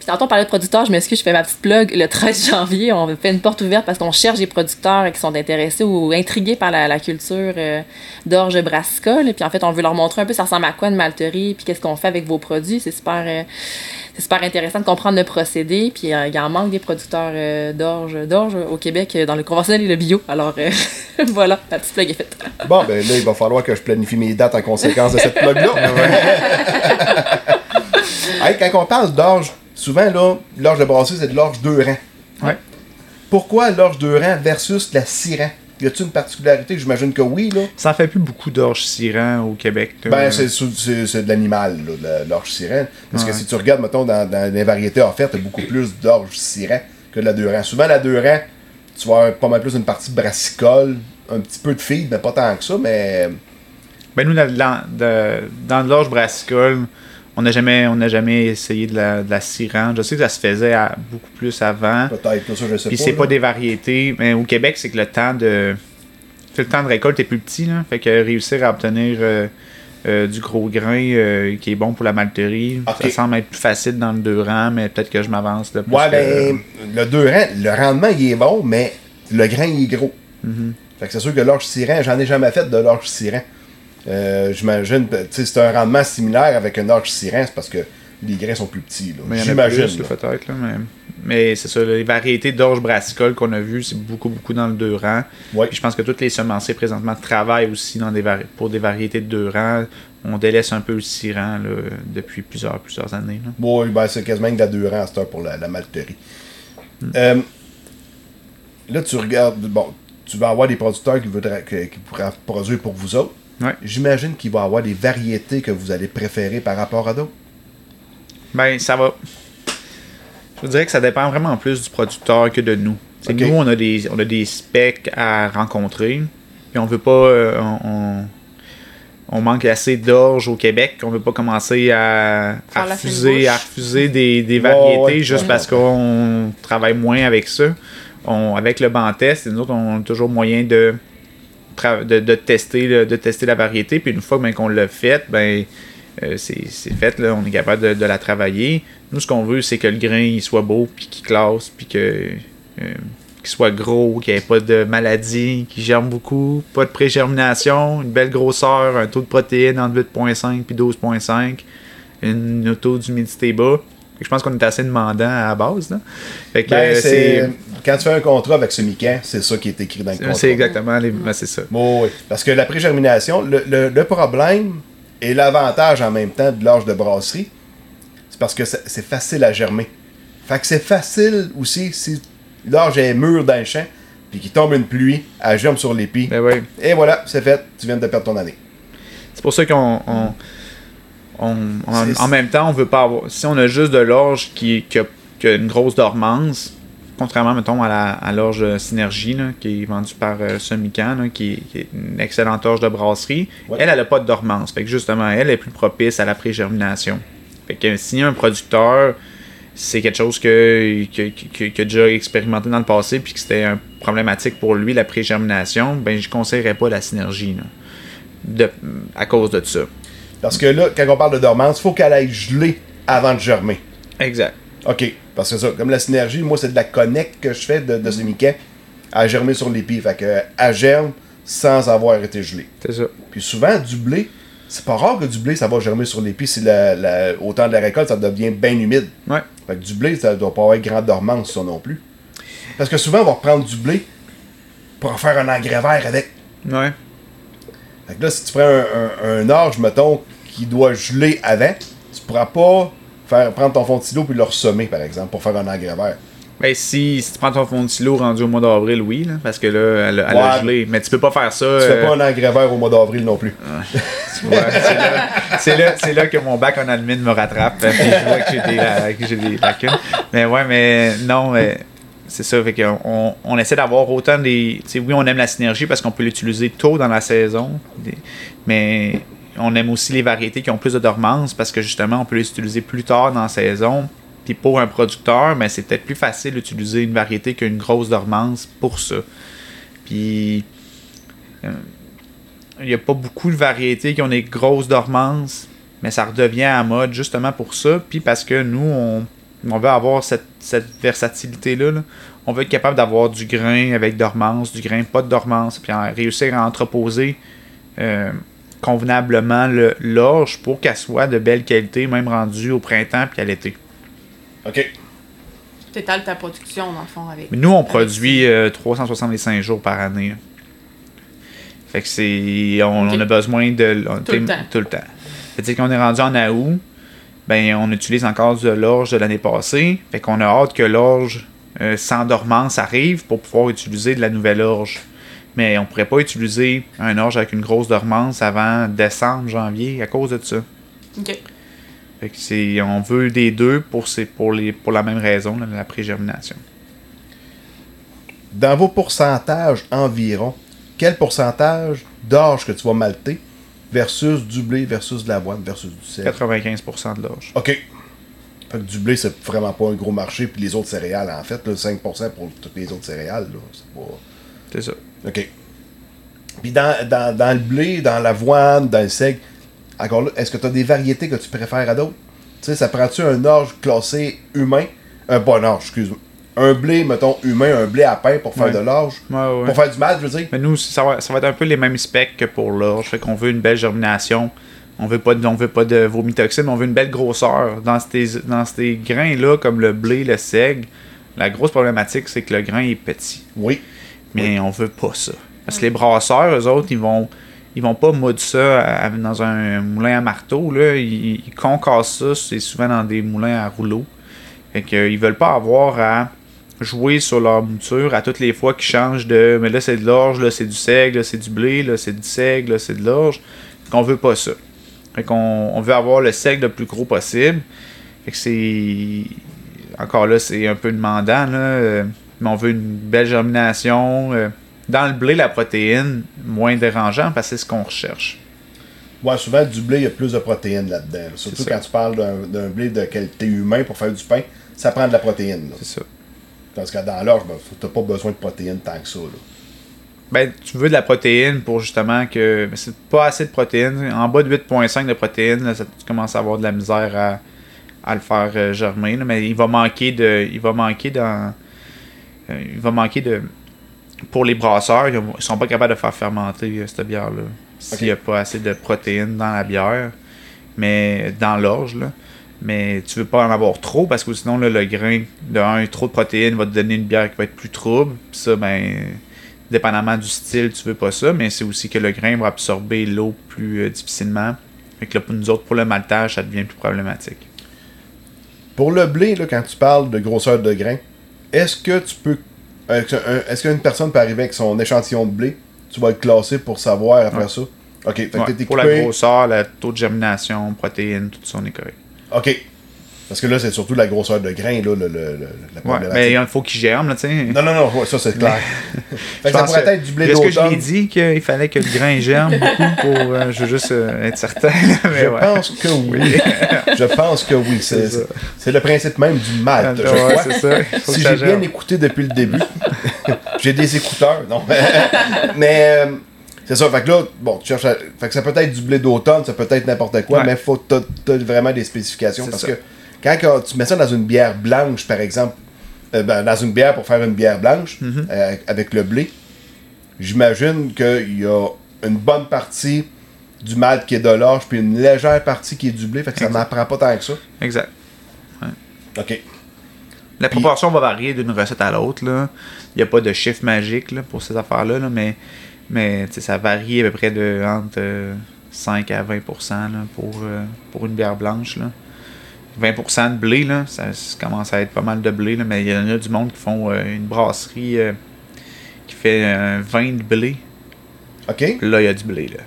Tantôt, on parlait de producteurs, je m'excuse, je fais ma petite plug. Le 13 janvier, on fait une porte ouverte parce qu'on cherche des producteurs qui sont intéressés ou intrigués par la, la culture euh, d'orge brassicole. Puis en fait, on veut leur montrer un peu ça ressemble à quoi une malterie, puis qu'est-ce qu'on fait avec vos produits. C'est super, euh, c'est super intéressant de comprendre le procédé. Puis euh, il y en manque des producteurs d'orge, d'orge au Québec dans le conventionnel et le bio. Alors voilà, la petite plug est faite. Bon, ben là, il va falloir que je planifie mes dates en conséquence de cette plug-là. Hey, quand on parle d'orge, souvent, là, l'orge de brasserie, c'est de l'orge deux rangs. Ouais. Pourquoi l'orge deux rangs versus la six rangs? Y a-t-il une particularité? J'imagine que oui, là. Ça en fait plus beaucoup d'orge siran au Québec. là. Ben, c'est, de l'animal, la- l'orge sirène. Parce que si tu regardes, mettons, dans, dans les variétés offertes, t'as beaucoup plus d'orge sirène que de la deux rangs. Souvent, la deux rangs, tu vas avoir pas mal plus une partie brassicole, un petit peu de feed, mais pas tant que ça, mais. Ben nous, dans, dans, de- dans de l'orge brassicole, on n'a jamais, on jamais essayé de la, de la. Je sais que ça se faisait à- beaucoup plus avant. Peut-être, ça, je sais Puis pas. c'est là. pas des variétés. Mais au Québec, c'est que le temps de. Le temps de récolte est plus petit, là. Fait que réussir à obtenir euh, euh, du gros grain euh, qui est bon pour la malterie, ça semble être plus facile dans le deux rangs, mais peut-être que je m'avance là. plus Ouais, que- ben, le deux rangs, le rendement, il est bon, mais le grain, il est gros. Mhm. Fait que c'est sûr que l'orge sirène, j'en ai jamais fait de l'orge sirène. Euh, J'imagine, sais, c'est un rendement similaire avec un orge sirène, c'est parce que les grains sont plus petits. J'imagine. peut-être. Mais, mais c'est ça, les variétés d'orge brassicole qu'on a vues, c'est beaucoup, beaucoup dans le deux rangs. Ouais. Puis je pense que tous les semenciers présentement travaillent aussi dans des pour des variétés de deux rangs. On délaisse un peu le siran là, depuis plusieurs, plusieurs années. Bon, ben, c'est quasiment de la deux rangs à pour la, la malterie. Euh, là, tu regardes, bon, tu vas avoir des producteurs qui, voudraient, que- qui pourraient produire pour vous autres. Ouais. J'imagine qu'il va y avoir des variétés que vous allez préférer par rapport à d'autres. Ben, ça va. Je vous dirais que ça dépend vraiment plus du producteur que de nous. C'est Ok. Nous, on a, des, on a des specs à rencontrer. Puis on veut pas. euh, on, on- on manque assez d'orge au Québec qu'on veut pas commencer à, à refuser, à refuser des, des variétés ouais, juste ouais. parce qu'on travaille moins avec ça. On, avec le banc test, nous autres, on a toujours moyen de, de, de tester, de tester la variété. Puis une fois ben, qu'on l'a fait, ben, euh, c'est fait, là, on est capable de, de la travailler. Nous, ce qu'on veut, c'est que le grain il soit beau, puis qu'il classe, puis que. euh, qu'il soit gros, qu'il n'y ait pas de maladie, qu'il germe beaucoup, pas de pré-germination, une belle grosseur, un taux de protéines entre 8.5 puis 12.5, une taux d'humidité bas. Je pense qu'on est assez demandant à la base. Là. Fait que, Ben, euh, c'est Quand tu fais un contrat avec ce mican, c'est ça qui est écrit dans le contrat. c'est exactement les, ben, c'est ça. Bon, oui. Parce que la pré-germination, le, le- le problème et l'avantage en même temps de l'âge de brasserie, c'est parce que c'est facile à germer. Fait que c'est facile aussi si l'âge est mûr dans le champ, puis qu'il tombe une pluie, elle germe sur l'épi. Ben. Et voilà, c'est fait, tu viens de perdre ton année. C'est pour ça qu'on. on- on- en, même temps, on veut pas avoir. Si on a juste de l'orge qui, qui, a, qui a une grosse dormance, contrairement, mettons, à la- à l'orge Synergie, là, qui est vendue par euh, Semican, là, qui, qui est une excellente orge de brasserie, Ouais. elle, elle a pas de dormance. Fait que justement, elle est plus propice à la pré-germination. Fait que si un producteur, c'est quelque chose que, que, que- que a déjà expérimenté dans le passé, puis que c'était un problématique pour lui, la pré-germination, ben je conseillerais pas la Synergie. là. De, à cause de ça. Parce que là, quand on parle de dormance, il faut qu'elle aille geler avant de germer. Exact. OK. Parce que ça, comme la synergie, moi, c'est de la connecte que je fais de, de ce à germer sur l'épi. Fait que elle germe sans avoir été gelée. C'est ça. Puis souvent, du blé, c'est pas rare que du blé, ça va germer sur l'épi si la, la- au temps de la récolte, ça devient bien humide. Ouais. Fait que du blé, ça doit pas avoir grande dormance, ça non plus. Parce que souvent, on va reprendre du blé pour en faire un engrais vert avec. Ouais. Fait que là, si tu prends un, un, un orge, mettons, qui doit geler avant, tu pourras pas faire, prendre ton fond de silo puis le ressemer, par exemple, pour faire un engrais vert. Ben, si, si tu prends ton fond de silo rendu au mois d'avril, oui, là, parce que là, elle, elle a gelé. Mais tu peux pas faire ça. Tu fais euh, pas un engrais vert au mois d'avril non plus. Ouais, c'est là, là, que mon bac en admin me rattrape. Puis je vois que j'ai des, j'ai des lacunes. Mais ouais, mais non, mais c'est ça. Fait on, on essaie d'avoir autant des. oui, on aime la synergie parce qu'on peut l'utiliser tôt dans la saison. Mais on aime aussi les variétés qui ont plus de dormance parce que justement, on peut les utiliser plus tard dans la saison. Puis pour un producteur, mais c'est peut-être plus facile d'utiliser une variété qu'une grosse dormance pour ça. Puis il n'y a pas beaucoup de variétés qui ont des grosses dormances, mais ça redevient à mode justement pour ça. Puis parce que nous, on, on veut avoir cette, versatilité-là. là. On veut être capable d'avoir du grain avec dormance, du grain pas de dormance, puis réussir à entreposer euh, convenablement le- l'orge pour qu'elle soit de belle qualité, même rendue au printemps puis à l'été. OK. Tu étales ta production, dans le fond, avec. Mais nous, on avec produit euh, 365 jours par année. Fait que c'est. On, Ok. on a besoin de. on- Tout le temps. Tout le temps. Fait que qu'on est rendu en août, ben on utilise encore de l'orge de l'année passée. Fait qu'on a hâte que l'orge euh, sans dormance arrive pour pouvoir utiliser de la nouvelle orge. Mais on pourrait pas utiliser un orge avec une grosse dormance avant décembre, janvier à cause de ça. Ok. Fait que c'est. On veut des deux pour, ces, pour, les, pour la même raison, là, la pré-germination. Dans Dans vos pourcentages environ, quel pourcentage d'orge que tu vas malter versus du blé, versus de l'avoine, versus du sel? 95% de l'orge. OK. Fait que du blé, c'est vraiment pas un gros marché, puis les autres céréales, en fait, là, 5% pour toutes les autres céréales, là, c'est pas... C'est ça. OK. Puis dans, dans, dans le blé, dans l'avoine, dans le seigle, encore là, est-ce que tu as des variétés que tu préfères à d'autres? Tu sais, ça prend-tu un orge classé humain? Un bon orge, excuse-moi. Un blé, mettons, humain, un blé à pain pour faire Ouais. de l'orge? Ouais, ouais. Pour faire du mal, je veux dire? Mais nous, ça va, ça va être un peu les mêmes specs que pour l'orge. Fait qu'on veut une belle germination. On veut pas de, on veut pas de vomitoxine, mais on veut une belle grosseur. Dans ces, dans ces grains-là, comme le blé, le seigle, la grosse problématique, c'est que le grain est petit. Oui. Mais on veut pas ça. Parce que les brasseurs, eux autres, ils vont ils vont pas moudre ça à- dans un moulin à marteau. Là. Ils, ils concassent ça, c'est souvent dans des moulins à rouleau. Fait que, euh, ils veulent pas avoir à jouer sur leur mouture à toutes les fois qu'ils changent de mais là c'est de l'orge, là c'est du seigle, là c'est du blé, là c'est du seigle, là c'est de l'orge. Qu'on veut pas ça. Fait qu'on on veut avoir le seigle le plus gros possible. Fait que c'est. Encore là, c'est un peu demandant, là. Mais on veut une belle germination. euh, Dans le blé, la protéine, moins dérangeant parce que c'est ce qu'on recherche. Ouais, souvent, du blé, il y a plus de protéines là-dedans. là. Surtout quand tu parles d'un blé de qualité humaine pour faire du pain, ça prend de la protéine. C'est ça. Parce que dans l'orge, ben, tu n'as pas besoin de protéines tant que ça. là. Ben, tu veux de la protéine pour justement que. Mais c'est pas assez de protéines. En bas de 8,5 de protéines, là, ça, tu commences à avoir de la misère à, à le faire euh, germer. là. mais il va manquer de. Il va manquer dans. Euh, il va manquer de. Pour les brasseurs, ils ils sont pas capables de faire fermenter euh, cette bière-là. S'il n'y a pas assez de protéines dans la bière. Mais dans l'orge, là. Mais tu veux pas en avoir trop parce que sinon, là, le grain de un, trop de protéines va te donner une bière qui va être plus trouble. Puis ça, ben dépendamment du style, tu veux pas ça, mais c'est aussi que le grain va absorber l'eau plus euh, difficilement. Fait que là, pour nous autres, pour le maltage, ça devient plus problématique. Pour le blé, là, quand tu parles de grosseur de grain, est-ce que tu peux. Est-ce qu'une personne peut arriver avec son échantillon de blé? Tu vas le classer pour savoir après Ouais. ça? Ok, fait que Ouais, t'es pour la grosseur, le taux de germination, protéines, tout ça, on est correct. Ok. Parce que là, c'est surtout la grosseur de grain, là, le, le- le- la Ouais, mais il faut qu'il germe, là, tu sais. Non, non, non, ouais, ça c'est clair. fait que ça pourrait que- être du blé Est-ce que je d'automne. dit qu'il fallait que le grain germe beaucoup pour. euh, je veux juste euh, être certain. mais Je ouais. pense que oui. je pense que oui. C'est le principe même du malte, je crois. ça. Faut Si j'ai bien écouté depuis le début, j'ai des écouteurs, non. mais euh, c'est ça, fait que là, bon, tu cherches à- Fait que ça peut être du blé d'automne, ça peut être n'importe quoi, mais faut t'as vraiment des spécifications. Parce ça. que quand tu mets ça dans une bière blanche, par exemple, euh, ben, dans une bière pour faire une bière blanche, Mm-hmm. euh, avec le blé, j'imagine qu'il y a une bonne partie du malt qui est de l'orge, puis une légère partie qui est du blé, fait que ça m'apprend pas tant que ça. Exact. Ok. La proportion va varier d'une recette à l'autre. là. Il n'y a pas de chiffre magique là, pour ces affaires-là, là, mais, mais ça varie à peu près de entre euh, 5 à 20 là, pour, euh, pour une bière blanche. Là. 20% de blé, là, ça, ça commence à être pas mal de blé, là, mais il y en a du monde qui font euh, une brasserie euh, qui fait un vin de blé. Ok. Là, il y a du blé. Là.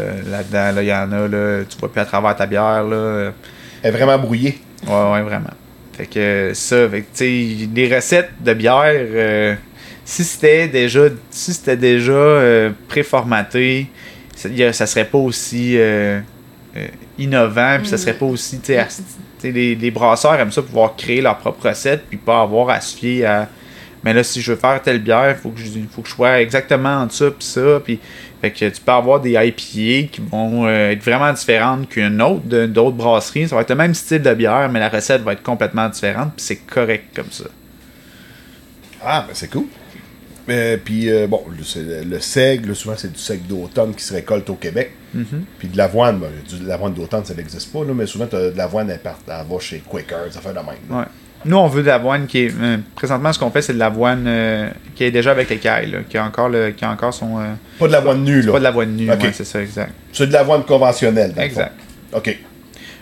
Là, Là-dedans, là, il y en a, là, tu vois plus à travers ta bière. Là, euh, Elle est vraiment brouillée. Ouais, ouais, vraiment. Fait que euh, ça, fait tu les recettes de bière, euh, si c'était déjà, si c'était déjà euh, préformaté, ça, ça serait pas aussi euh, euh, innovant, puis ça serait pas aussi, tu sais, les, les brasseurs aiment ça pouvoir créer leur propre recette, puis pas avoir à se fier à. Mais là, si je veux faire telle bière, faut que je, faut que je sois exactement ça, puis ça, fait que tu peux avoir des IPA qui vont euh, être vraiment différentes qu'une autre d'autres brasseries. Ça va être le même style de bière, mais la recette va être complètement différente, puis c'est correct comme ça. Ah, ben c'est cool. Euh, puis, euh, bon, le- le seigle, souvent, c'est du seigle d'automne qui se récolte au Québec. Puis de l'avoine, ben, du- de l'avoine d'automne, ça n'existe pas, là, mais souvent, t'as de l'avoine, elle, elle va chez Quaker, ça fait de même. Ouais. Nous, on veut de l'avoine qui est. euh, présentement, ce qu'on fait, c'est de l'avoine euh, qui est déjà avec l'écaille, qui a encore, le, qui a encore son. euh, Pas de l'avoine nue, là. pas de l'avoine nue, ouais, c'est ça, exact. C'est de l'avoine conventionnelle. dans le Exact. fond. OK.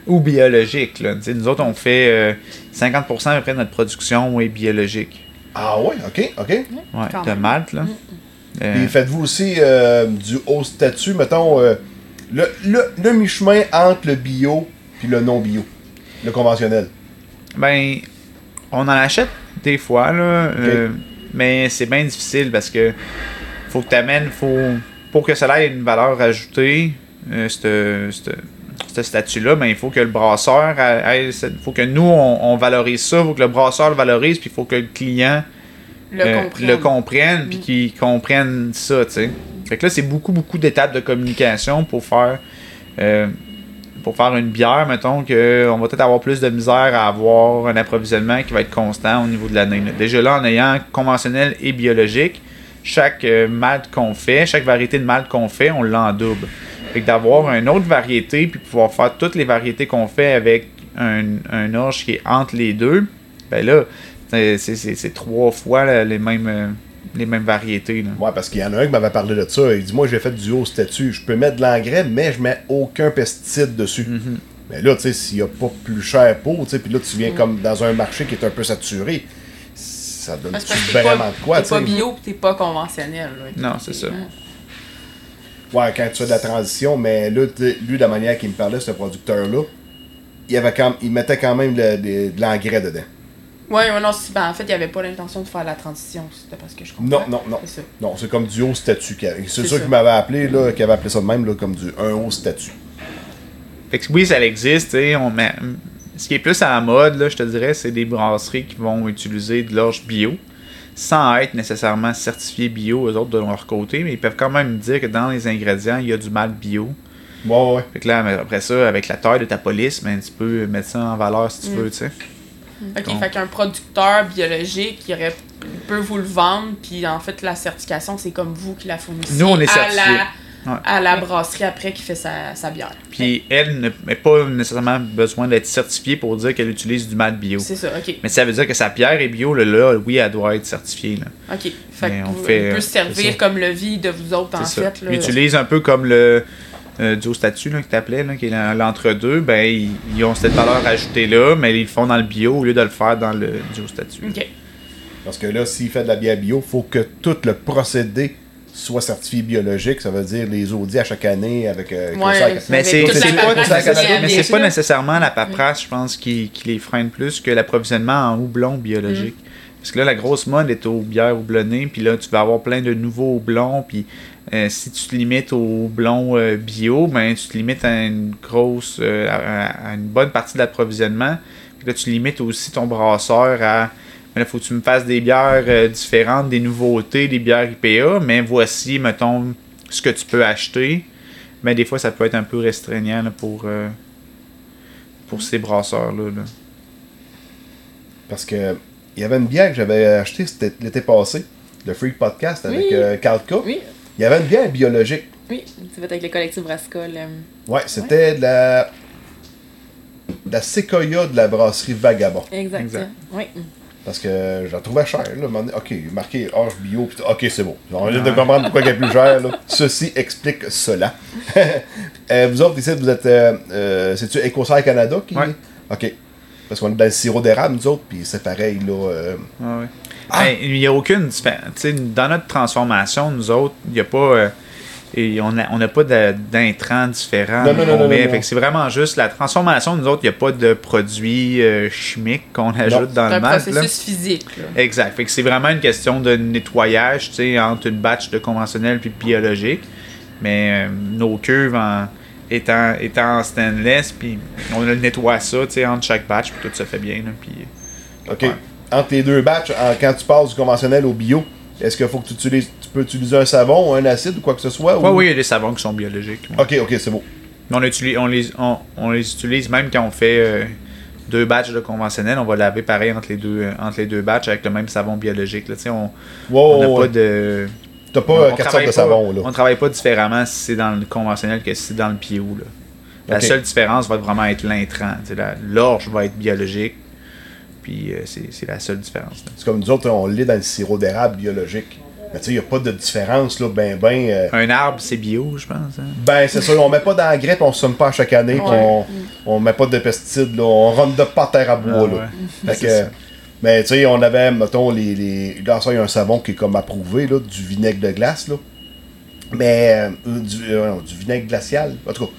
Ou biologique. Là. Nous autres, on fait euh, 50% à peu près de notre production est biologique. Ah ouais, OK, OK. Ouais, Quand de même. malte, là. Euh, Puis faites-vous aussi euh, du haut statut, mettons, euh, le, le, le mi-chemin entre le bio puis le non-bio, le conventionnel. Ben, on en achète des fois, là, euh, mais c'est bien difficile parce que faut que tu amènes, faut, pour que ça ait une valeur ajoutée, euh, ce ce statut-là, ben, il faut que le brasseur, il faut que nous, on, on valorise ça, il faut que le brasseur le valorise, puis il faut que le client Le euh, comprenne, puis qu'ils comprennent ça, tu sais. Fait que là, c'est beaucoup, beaucoup d'étapes de communication pour faire euh, une bière, mettons que on va peut-être avoir plus de misère à avoir un approvisionnement qui va être constant au niveau de l'année. Déjà là, en ayant conventionnel et biologique, chaque euh, malt qu'on fait, chaque variété de malt qu'on fait, on l'en double. Fait que d'avoir une autre variété, puis pouvoir faire toutes les variétés qu'on fait avec un, orge qui est entre les deux, ben là, c'est- trois fois les mêmes euh, les mêmes variétés. Là. Ouais, parce qu'il y en a un qui m'avait parlé de ça. Il dit Moi, j'ai fait du haut statut. Je peux mettre de l'engrais, mais je mets aucun pesticide dessus. Mm-hmm. Mais là, tu sais, s'il n'y a pas plus cher pour, tu sais, puis là, tu viens comme dans un marché qui est un peu saturé, ça donne Parce vraiment pas, de quoi, tu pas sais. bio pis t'es pas conventionnel. là. Non, c'est ça. Ouais, quand tu fais de la transition, mais là, lui, de la manière qu'il me parlait, ce producteur-là, il, avait quand, il mettait quand même le- de l'engrais dedans. Ouais, ouais, non, c'est- ben, en fait, il avait pas l'intention de faire la transition, c'était parce que je comprends. Non, non, non. C'est ça. Non, c'est comme du haut statut. C'est ça. qu'il m'avait appelé, là, qu'il avait appelé ça de même, là, comme du un haut statut. Fait que oui, ça existe, tu sais, on met- Ce qui est plus à la mode, là, je te dirais, c'est des brasseries qui vont utiliser de l'orge bio, sans être nécessairement certifiés bio, eux autres, de leur côté, mais ils peuvent quand même dire que dans les ingrédients, il y a du malt bio. Ouais, ouais. Fait que là, après ça, avec la taille de ta police, ben, tu peux mettre ça en valeur si tu veux, tu sais. Ok, Bon. fait qu'un producteur biologique, il, aurait, il peut vous le vendre, puis en fait, la certification, c'est comme vous qui la fournissez Nous, on est à certifiés. la, Ouais. à la brasserie après qui fait sa, sa bière. Puis elle n'a pas nécessairement besoin d'être certifiée pour dire qu'elle utilise du malt bio. C'est ça, ok. Mais ça veut dire que sa pierre est bio, là, là oui, elle doit être certifiée. Là. Ok. Fait Mais que on vous- fait, il euh, peut se c'est servir comme levier de vous autres, en ça. fait. Là. Utilisent un peu comme le euh, duo statut là, que t'appelais, là, qui est l'en- l'entre-deux. Ben, ils, ils ont cette valeur ajoutée là, mais ils le font dans le bio au lieu de le faire dans le duo statut. Ok. Parce que là, s'il fait de la bière bio, faut que tout le procédé soit certifié biologique. Ça veut dire les audits à chaque année avec. euh, Ouais, Mais c'est pas, pas nécessairement la paperasse, je pense, qui, qui les freine plus que l'approvisionnement en houblon biologique. Mm. Parce que là, la grosse mode est aux bières houblonnées, puis là, tu vas avoir plein de nouveaux houblons, puis euh, si tu te limites aux houblons euh, bio, ben, tu te limites à une grosse, euh, à, à une bonne partie de l'approvisionnement. Puis là, tu limites aussi ton brasseur à il faut que tu me fasses des bières euh, différentes, des nouveautés, des bières IPA, mais voici, mettons, ce que tu peux acheter. Mais des fois, ça peut être un peu restreignant là, pour, euh, pour ces brasseurs-là. là. Parce que il y avait une bière que j'avais achetée l'été passé, le Freak Podcast avec Oui. euh, Carl Cook. Oui, Il y avait une bière biologique. oui. C'est fait avec le collectif Brascol. euh, Ouais, c'était de la. de la séquoia de la brasserie Vagabond. Exact. Exact. Oui. Parce que je la trouvais chère. Là, ok, marqué orge bio. puis ok, c'est bon. On vient de comprendre pourquoi elle est plus chère. Là. Ceci explique cela. Euh, vous autres, ici, vous êtes. Euh, euh, C'est-tu EcoSair Canada qui. Ouais. Ok. Parce qu'on est dans le sirop d'érable, nous autres, puis c'est pareil, là. euh, Ah ouais. Ah! Ben, il n'y a aucune différence. Tu sais, Dans notre transformation, nous autres, il n'y a pas. euh, et on n'a on a pas d'intrants différents. Non, non, non, qu'on non, met. non, Fait non. que C'est vraiment juste la transformation. Nous autres, il n'y a pas de produits euh, chimiques qu'on ajoute dans C'est le un malt. là. processus physique. Là. Exact. Fait que c'est vraiment une question de nettoyage, tu sais, entre une batch de conventionnel puis de biologique. Mais euh, nos cuves en, étant, étant en stainless, puis on nettoie ça, tu sais, entre chaque batch, puis tout se fait bien, là, puis... Ok. Ouais. Entre les deux batchs, en- quand tu passes du conventionnel au bio, est-ce qu'il faut que tu utilises. Tu peux utiliser un savon, un acide ou quoi que ce soit Ouais, ou- oui, il y a des savons qui sont biologiques. Ok, ok, c'est beau. On, utilise, on, les, on, on les utilise même quand on fait euh, deux batchs de conventionnel, on va laver pareil entre les deux, euh, entre les deux batchs avec le même savon biologique. Là, on Wow, n'a ouais. pas de... T'as pas euh, de pas- savon, là. On travaille pas différemment si c'est dans le conventionnel que si c'est dans le bio. Là. La seule différence va vraiment être l'intrant. La- L'orge va être biologique. Puis euh, c'est c'est la seule différence. C'est comme nous autres, on l'est dans le sirop d'érable biologique. Mais tu sais, il n'y a pas de différence, là, ben, ben. euh, Un arbre, c'est bio, je pense. hein. Ben, c'est ça, on met pas d'engrais puis on se somme pas à chaque année, on, on met pas de pesticides, là, on rentre de pas terre à bois, Ah là. ouais. Fait que, mais tu sais, on avait, mettons, les. les là, ça, il y a un savon qui est comme approuvé, là, du vinaigre de glace, là. Mais, euh, du, euh, du vinaigre glacial, en tout cas.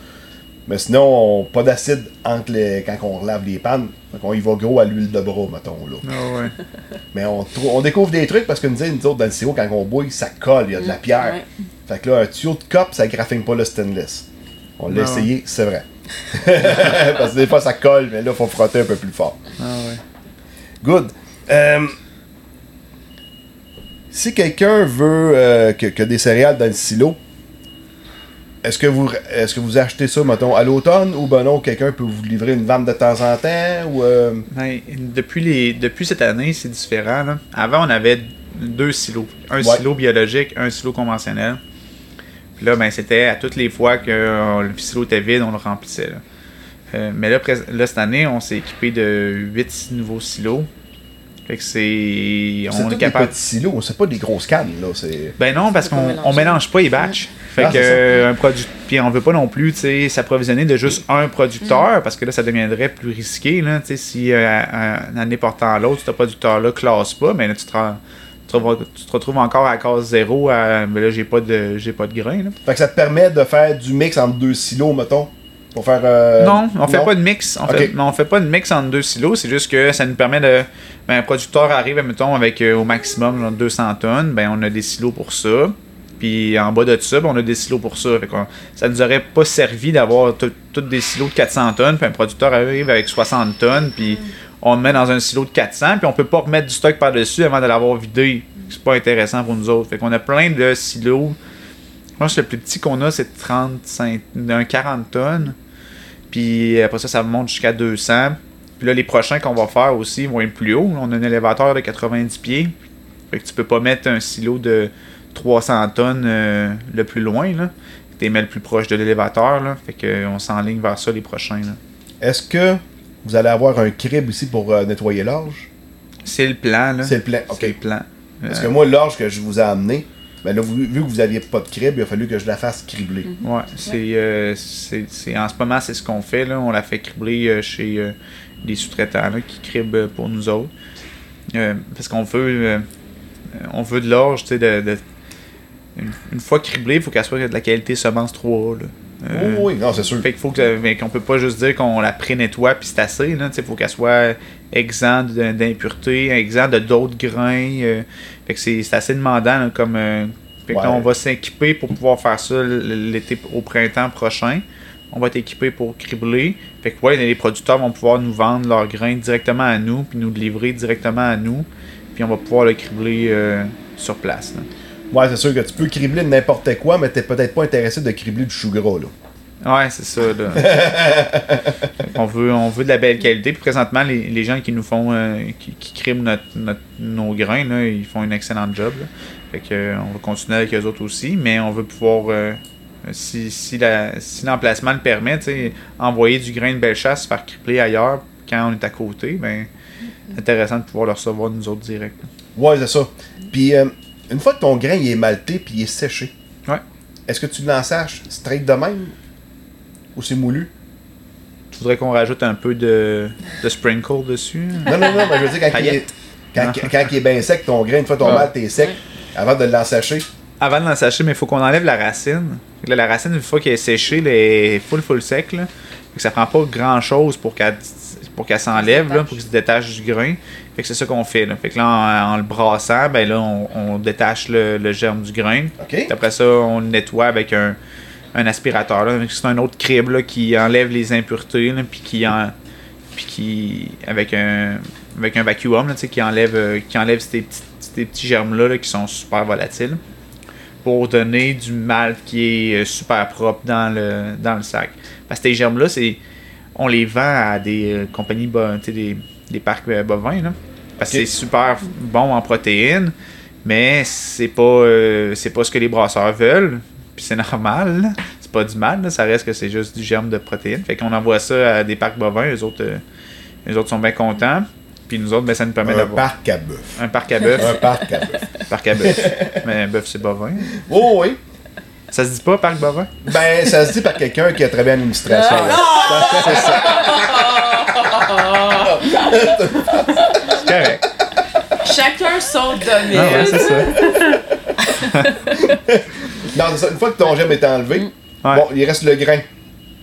Mais sinon, on- pas d'acide entre les, quand on lave les pannes. Donc, on y va gros à l'huile de bras, mettons, là. Ah ouais. Mais on, découvre des trucs parce que nous, disons, nous autres, dans le sirop, quand on bouille, ça colle, il y a de la pierre. Ouais. Fait que là, un tuyau de cop, ça graffine pas le stainless. On l'a Ah ouais. essayé, c'est vrai. parce que des fois, ça colle, mais là, il faut frotter un peu plus fort. Ah ouais. Good. Euh, si quelqu'un veut euh, que, que des céréales dans le silo, est-ce que vous est-ce que vous achetez ça, mettons, à l'automne ou ben non, quelqu'un peut vous livrer une vente de temps en temps ou euh, Ben, depuis, les, depuis cette année, c'est différent. là. Avant, on avait deux silos. Un Ouais. silo biologique, un silo conventionnel. Puis là, ben, c'était à toutes les fois que euh, le silo était vide, on le remplissait. là. Euh, mais là, là, cette année, on s'est équipé de 8 nouveaux silos. Fait que c'est. On est capable. des petits silos, c'est pas des grosses cannes là, c'est Ben non, parce qu'on mélangé. on mélange pas les batchs. Fait Ah, que c'est ça. euh, un produit. Puis on veut pas non plus tu sais, s'approvisionner de juste un producteur parce que là ça deviendrait plus risqué. Là, tu sais, si euh, un- année portant à l'autre, ce producteur-là classe pas, mais là tu te, rends- tu te retrouves- tu te retrouves encore à case zéro à mais là j'ai pas de j'ai pas de grain. là. Fait que ça te permet de faire du mix entre deux silos, mettons, pour faire euh, non, on fait pas de mix. On, fait, on fait pas de mix entre deux silos. C'est juste que ça nous permet de. Ben, un producteur arrive, mettons, avec euh, au maximum genre, 200 tonnes. Ben, on a des silos pour ça. Puis en bas de ça, ben, on a des silos pour ça. Fait ça nous aurait pas servi d'avoir tout- tous des silos de 400 tonnes, puis un producteur arrive avec 60 tonnes, puis on le met dans un silo de 400, puis on peut pas remettre du stock par-dessus avant de l'avoir vidé. C'est pas intéressant pour nous autres. Fait qu'on a plein de silos. Je pense que le plus petit qu'on a, c'est 35, un 40 tonnes. Puis après ça, ça monte jusqu'à 200. Puis là, les prochains qu'on va faire aussi vont être plus hauts. On a un élévateur de 90 pieds. Fait que tu peux pas mettre un silo de 300 tonnes euh, le plus loin. Là. Tu mets le plus proche de l'élévateur. Là. Fait qu'on s'enligne vers ça les prochains. Est-ce que vous allez avoir un crib ici pour euh, nettoyer l'orge? C'est le plan. Là. C'est le plan, ok. C'est le plan. Parce Euh, que moi, l'orge que je vous ai amené, ben là, vu que vous aviez pas de crib, il a fallu que je la fasse cribler. Ouais, c'est, euh, c'est, c'est- en ce moment, c'est ce qu'on fait. Là. On l'a fait cribler euh, chez euh, des sous-traitants là, qui criblent euh, pour nous autres. Euh, parce qu'on veut, euh, on veut de l'orge, tu sais, de, de- une, une fois criblée, il faut qu'elle soit de la qualité semence 3A. Là. Euh, Oh, oui, non, c'est sûr. Fait qu'il faut que, mais qu'on peut pas juste dire qu'on la pré-nettoie puis c'est assez. Là, il faut qu'elle soit exempte de- d'impuretés, exempte de d'autres grains. euh, fait que c'est, c'est assez demandant là, comme. euh, fait que là, Ouais. on va s'équiper pour pouvoir faire ça l'été au printemps prochain. On va être équipé pour cribler. Fait que ouais, les producteurs vont pouvoir nous vendre leurs grains directement à nous, puis nous le livrer directement à nous. Puis on va pouvoir le cribler euh, sur place. là. Ouais, c'est sûr que tu peux cribler n'importe quoi, mais t'es peut-être pas intéressé de cribler du chou gras, là. Ouais, c'est ça. Là. on, veut, on veut de la belle qualité. Puis présentement, les, les gens qui nous font, euh, qui, qui criment notre, notre- nos grains, là, ils font un excellent job. là. Fait que, euh, on va continuer avec eux autres aussi, mais on veut pouvoir, euh, si, si, la- si l'emplacement le permet, tu sais, envoyer du grain de belle chasse, faire cribler ailleurs quand on est à côté, ben, c'est intéressant de pouvoir le recevoir nous autres direct. Ouais, c'est ça. Puis, euh, une fois que ton grain il est malté puis il est séché, Ouais. est-ce que tu l'ensaches straight de même? Ou c'est moulu? Tu voudrais qu'on rajoute un peu de, de sprinkle dessus? Non, non, non, mais je veux dire, quand, il est, quand, quand il est bien sec, ton grain, une fois que ton Ah. est sec, avant de l'ensacher, Avant de l'ensacher, mais il faut qu'on enlève la racine. Là, la racine, une fois qu'elle est séchée, elle est full, full sec. Là. Fait que ça prend pas grand chose pour qu'elle pour qu'elle s'enlève, là, pour qu'elle se détache du grain. Fait que c'est ça qu'on fait. Là. Fait que là, en, en le brassant, ben là, on, on détache le, le germe du grain. Après ça, on le nettoie avec un, un aspirateur. C'est un autre crible là, qui enlève les impuretés, là, puis qui en, puis qui avec un avec un vacuum là, qui enlève euh, qui enlève ces petits, ces petits germes là, qui sont super volatiles pour donner du malt qui est euh, super propre dans le dans le sac. Parce que ces germes là, c'est on les vend à des euh, compagnies des, des parcs euh, bovins là. Parce que c'est super bon en protéines, mais c'est pas c'est pas ce que les brasseurs veulent. Puis c'est normal, c'est pas du mal, là. ça reste que c'est juste du germe de protéines. Fait qu'on envoie ça à des parcs bovins, les autres, euh, les autres sont bien contents. Puis nous autres, ben, ça nous permet un d'avoir parc à bœuf. un parc à bœuf. Un parc à bœuf. parc à bœuf. Mais bœuf, c'est bovin. Oh oui. Ça se dit pas, parc bovin? Ben, ça se dit par quelqu'un qui a travaillé en administration. là. C'est correct. Chacun son Ah ouais, domaine. c'est ça. Non. Une fois que ton germe est enlevé, Ouais. bon, il reste le grain.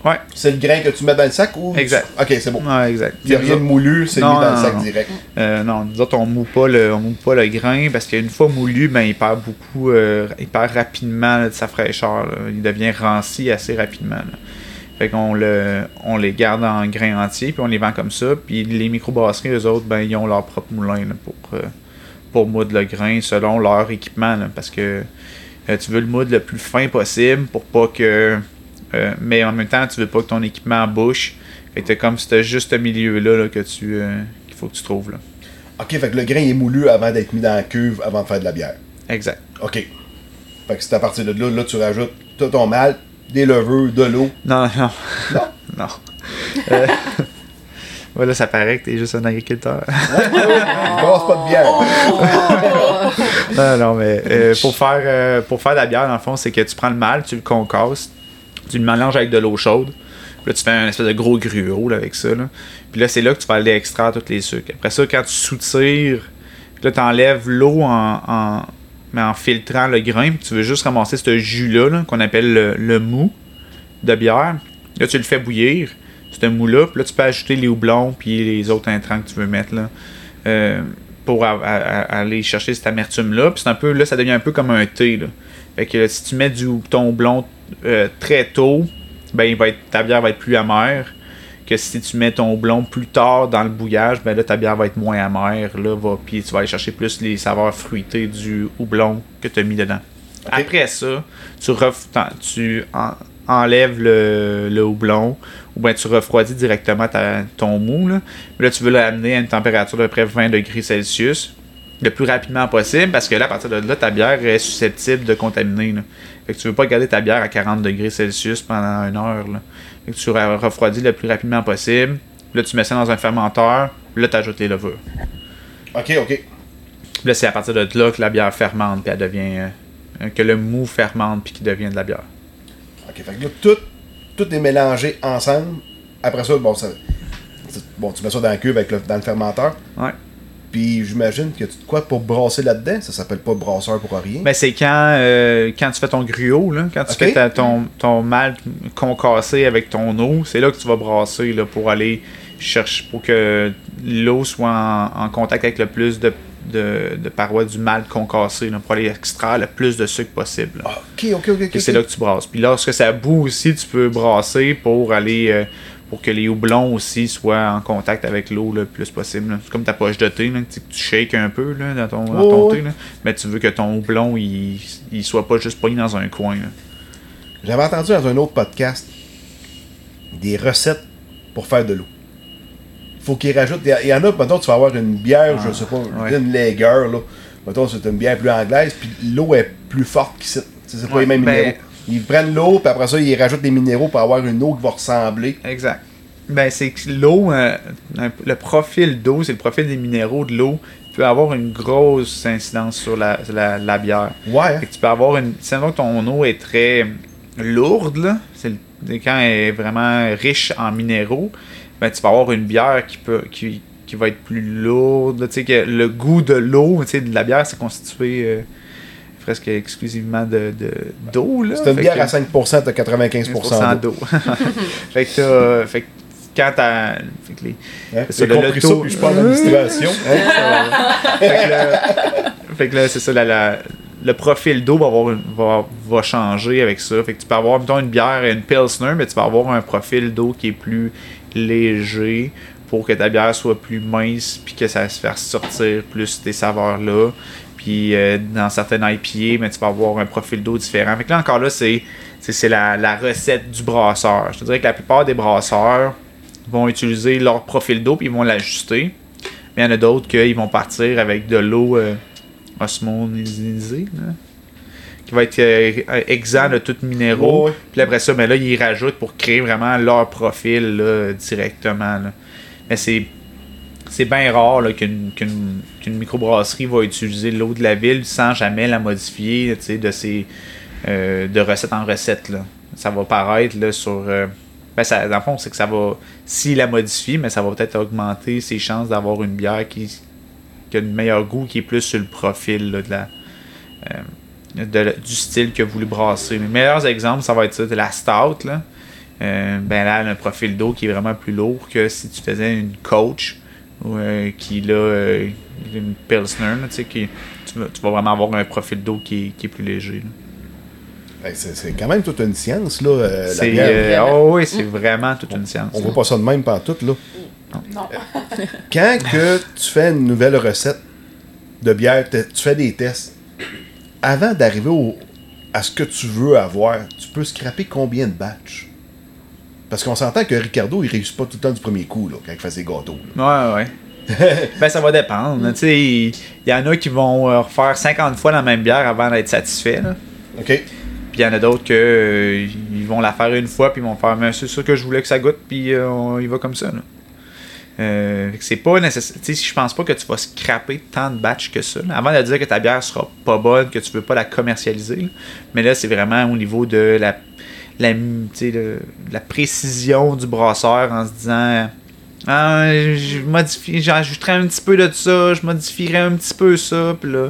Ouais. C'est le grain que tu mets dans le sac ou. Exact. Ok, c'est bon. Ouais, exact. Il n'y a rien de moulu, c'est mis Non, dans le sac non. direct. Euh, non, nous autres, on moue pas le, on moue pas le grain parce qu'une fois moulu, ben, il perd beaucoup, euh, il perd rapidement là, de sa fraîcheur. là. Il devient ranci assez rapidement. là. Fait qu'on le, on les garde en grain entier puis on les vend comme ça. Puis les microbrasseries, eux autres, ben, ils ont leur propre moulin là, pour, euh, pour moudre le grain selon leur équipement. là, parce que tu veux le moudre le plus fin possible pour pas que. euh, mais en même temps, tu veux pas que ton équipement bouche. Fait que t'as comme ce juste milieu-là là, que tu, euh, qu'il faut que tu trouves. Là. Ok, fait que le grain est moulu avant d'être mis dans la cuve avant de faire de la bière. Exact. Ok. Fait que c'est à partir de là, là, tu rajoutes tout ton malt, des levures, de l'eau. Non, non. Non? non. Euh, voilà, ça paraît que t'es juste un agriculteur. Passe pas de bière. non, non, mais euh, pour, faire, euh, pour faire de la bière, dans le fond, c'est que tu prends le mal, tu le concasses, tu le mélanges avec de l'eau chaude. Puis là, tu fais un espèce de gros gruau là, avec ça. Là. Puis là, c'est là que tu vas aller extraire tous les sucres. Après ça, quand tu soutires, puis là, tu enlèves l'eau en, en, mais en filtrant le grain. Puis tu veux juste ramasser ce jus-là, là, qu'on appelle le, le mou de bière. Là, tu le fais bouillir, ce mou-là. Puis là, tu peux ajouter les houblons puis les autres intrants que tu veux mettre. Là. Euh, pour a- a- a- aller chercher cette amertume-là. Puis c'est un peu, là, ça devient un peu comme un thé. Là. Fait que si tu mets du ton blond euh, très tôt, ben, il va être, ta bière va être plus amère. Que si tu mets ton blond plus tard dans le bouillage, ben là, ta bière va être moins amère. Là, va, puis tu vas aller chercher plus les saveurs fruitées du houblon que tu as mis dedans. Après ça, tu, ref- tu en- enlèves le, le houblon ou bien tu refroidis directement ta- ton mou. Là. Là, tu veux l'amener à une température de près 20 degrés Celsius le plus rapidement possible parce que là, à partir de là, ta bière est susceptible de contaminer. Là. Fait que tu veux pas garder ta bière à 40 degrés Celsius pendant une heure. Là. Fait que tu re- refroidis le plus rapidement possible. Là, tu mets ça dans un fermenteur. Là, tu ajoutes les levures. Ok, ok. Là, c'est à partir de là que la bière fermente, puis elle devient. euh, que le mou fermente, puis qu'il devient de la bière. Ok, fait que là, tout, tout est mélangé ensemble. Après ça, bon, ça, bon tu mets ça dans la cuve avec le, dans le fermenteur. Ouais. Puis j'imagine que tu quoi pour brasser là-dedans? Ça s'appelle pas brasseur pour rien. Ben, c'est quand, euh, quand tu fais ton gruau, là, quand tu fais ta- ton, ton malt concassé avec ton eau, c'est là que tu vas brasser là, pour aller chercher, pour que l'eau soit en, en contact avec le plus de, de, de parois du malt concassé, là, pour aller extraire le plus de sucre possible. là. Ah, ok, c'est là que tu brasses. Puis lorsque ça bout aussi, tu peux brasser pour aller euh, pour que les houblons aussi soient en contact avec l'eau le plus possible. C'est comme ta poche de thé, là, que tu shakes un peu là, dans ton, dans ton ouais. thé. là. Mais tu veux que ton houblon il, il soit pas juste pogné dans un coin. J'avais entendu dans un autre podcast des recettes pour faire de l'eau. Faut qu'ils rajoutent. Il y en a, mettons, tu vas avoir une bière, je sais pas, Ah, ouais. une lager, là. Mettons, c'est une bière plus anglaise, puis l'eau est plus forte qu'ici. C'est pas Ouais, les mêmes ben- minéraux. Ils prennent l'eau, puis après ça, ils rajoutent des minéraux pour avoir une eau qui va ressembler. Exact. Ben, c'est que l'eau, euh, le profil d'eau, c'est le profil des minéraux de l'eau, peut avoir une grosse incidence sur la, la, la bière. Ouais? Fait que tu peux avoir une. Si donc ton eau est très lourde, là, c'est c'est quand elle est vraiment riche en minéraux, ben tu vas avoir une bière qui peut qui, qui va être plus lourde. là, Tu sais que le goût de l'eau, tu sais, de la bière, c'est constitué euh, presque exclusivement de de- d'eau. là. C'est une bière que- à 5%, t'as 95% d'eau. fait que t'as- fait que quand t'as. Fait que les, Hein? C'est le loto. puis je parle d'administration. hein? fait que là, fait que là, c'est ça, la- la- le profil d'eau va, avoir une- va, va changer avec ça. Fait que tu peux avoir, mettons, une bière et une Pilsner, mais tu vas avoir un profil d'eau qui est plus léger pour que ta bière soit plus mince puis que ça se fasse sortir plus tes saveurs-là. Puis euh, dans certaines IPA, mais tu vas avoir un profil d'eau différent. Fait que là, encore là, c'est c'est- la, la recette du brasseur. Je te dirais que la plupart des brasseurs vont utiliser leur profil d'eau puis ils vont l'ajuster. Mais il y en a d'autres qui vont partir avec de l'eau euh, osmonisée, là, qui va être euh, exempt de tout minéraux. Puis après ça, ben là, ils rajoutent pour créer vraiment leur profil là, directement. là. Mais c'est c'est bien rare là, qu'une qu'une qu'une microbrasserie va utiliser l'eau de la ville sans jamais la modifier de ses euh, de recette en recette. Là. Ça va paraître là, sur. euh, ben ça, dans le fond, c'est que ça va. S'il la modifie, mais ça va peut-être augmenter ses chances d'avoir une bière qui, qui a un meilleur goût, qui est plus sur le profil là, de la. euh, de du style que vous voulez brasser. Les meilleurs exemples, ça va être ça, de la stout. Là. Euh, ben là, elle a un profil d'eau qui est vraiment plus lourd que si tu faisais une coach ou euh, qui là, euh, une pilsner, là, tu sais, qui, tu, vas, tu vas vraiment avoir un profil d'eau qui, est- qui est plus léger. là. Hey, C'est c'est quand même toute une science, là, euh, la bière. euh, oh oui, c'est vraiment toute une science. On voit pas ça de même par tout, là. Non. Quand que tu fais une nouvelle recette de bière, tu fais des tests, avant d'arriver au- à ce que tu veux avoir, tu peux scraper combien de batchs? Parce qu'on s'entend que Ricardo, il réussit pas tout le temps du premier coup, là, quand il fait ses gâteaux. là. Ouais, ouais. ben, ça va dépendre. il il y en a qui vont euh, refaire 50 fois la même bière avant d'être satisfaits. là. OK? Puis il y en a d'autres que euh, ils vont la faire une fois puis ils vont faire mais c'est ça que je voulais que ça goûte puis euh, y va comme ça. Là. Euh, c'est pas nécessaire. Tu sais, je pense pas que tu vas scraper tant de batchs que ça. là. Avant de dire que ta bière sera pas bonne, que tu veux pas la commercialiser. là. Mais là, c'est vraiment au niveau de la, la, le- la précision du brasseur en se disant ah, je modifie, j'ajouterai un petit peu de ça, je modifierai un petit peu ça, puis là,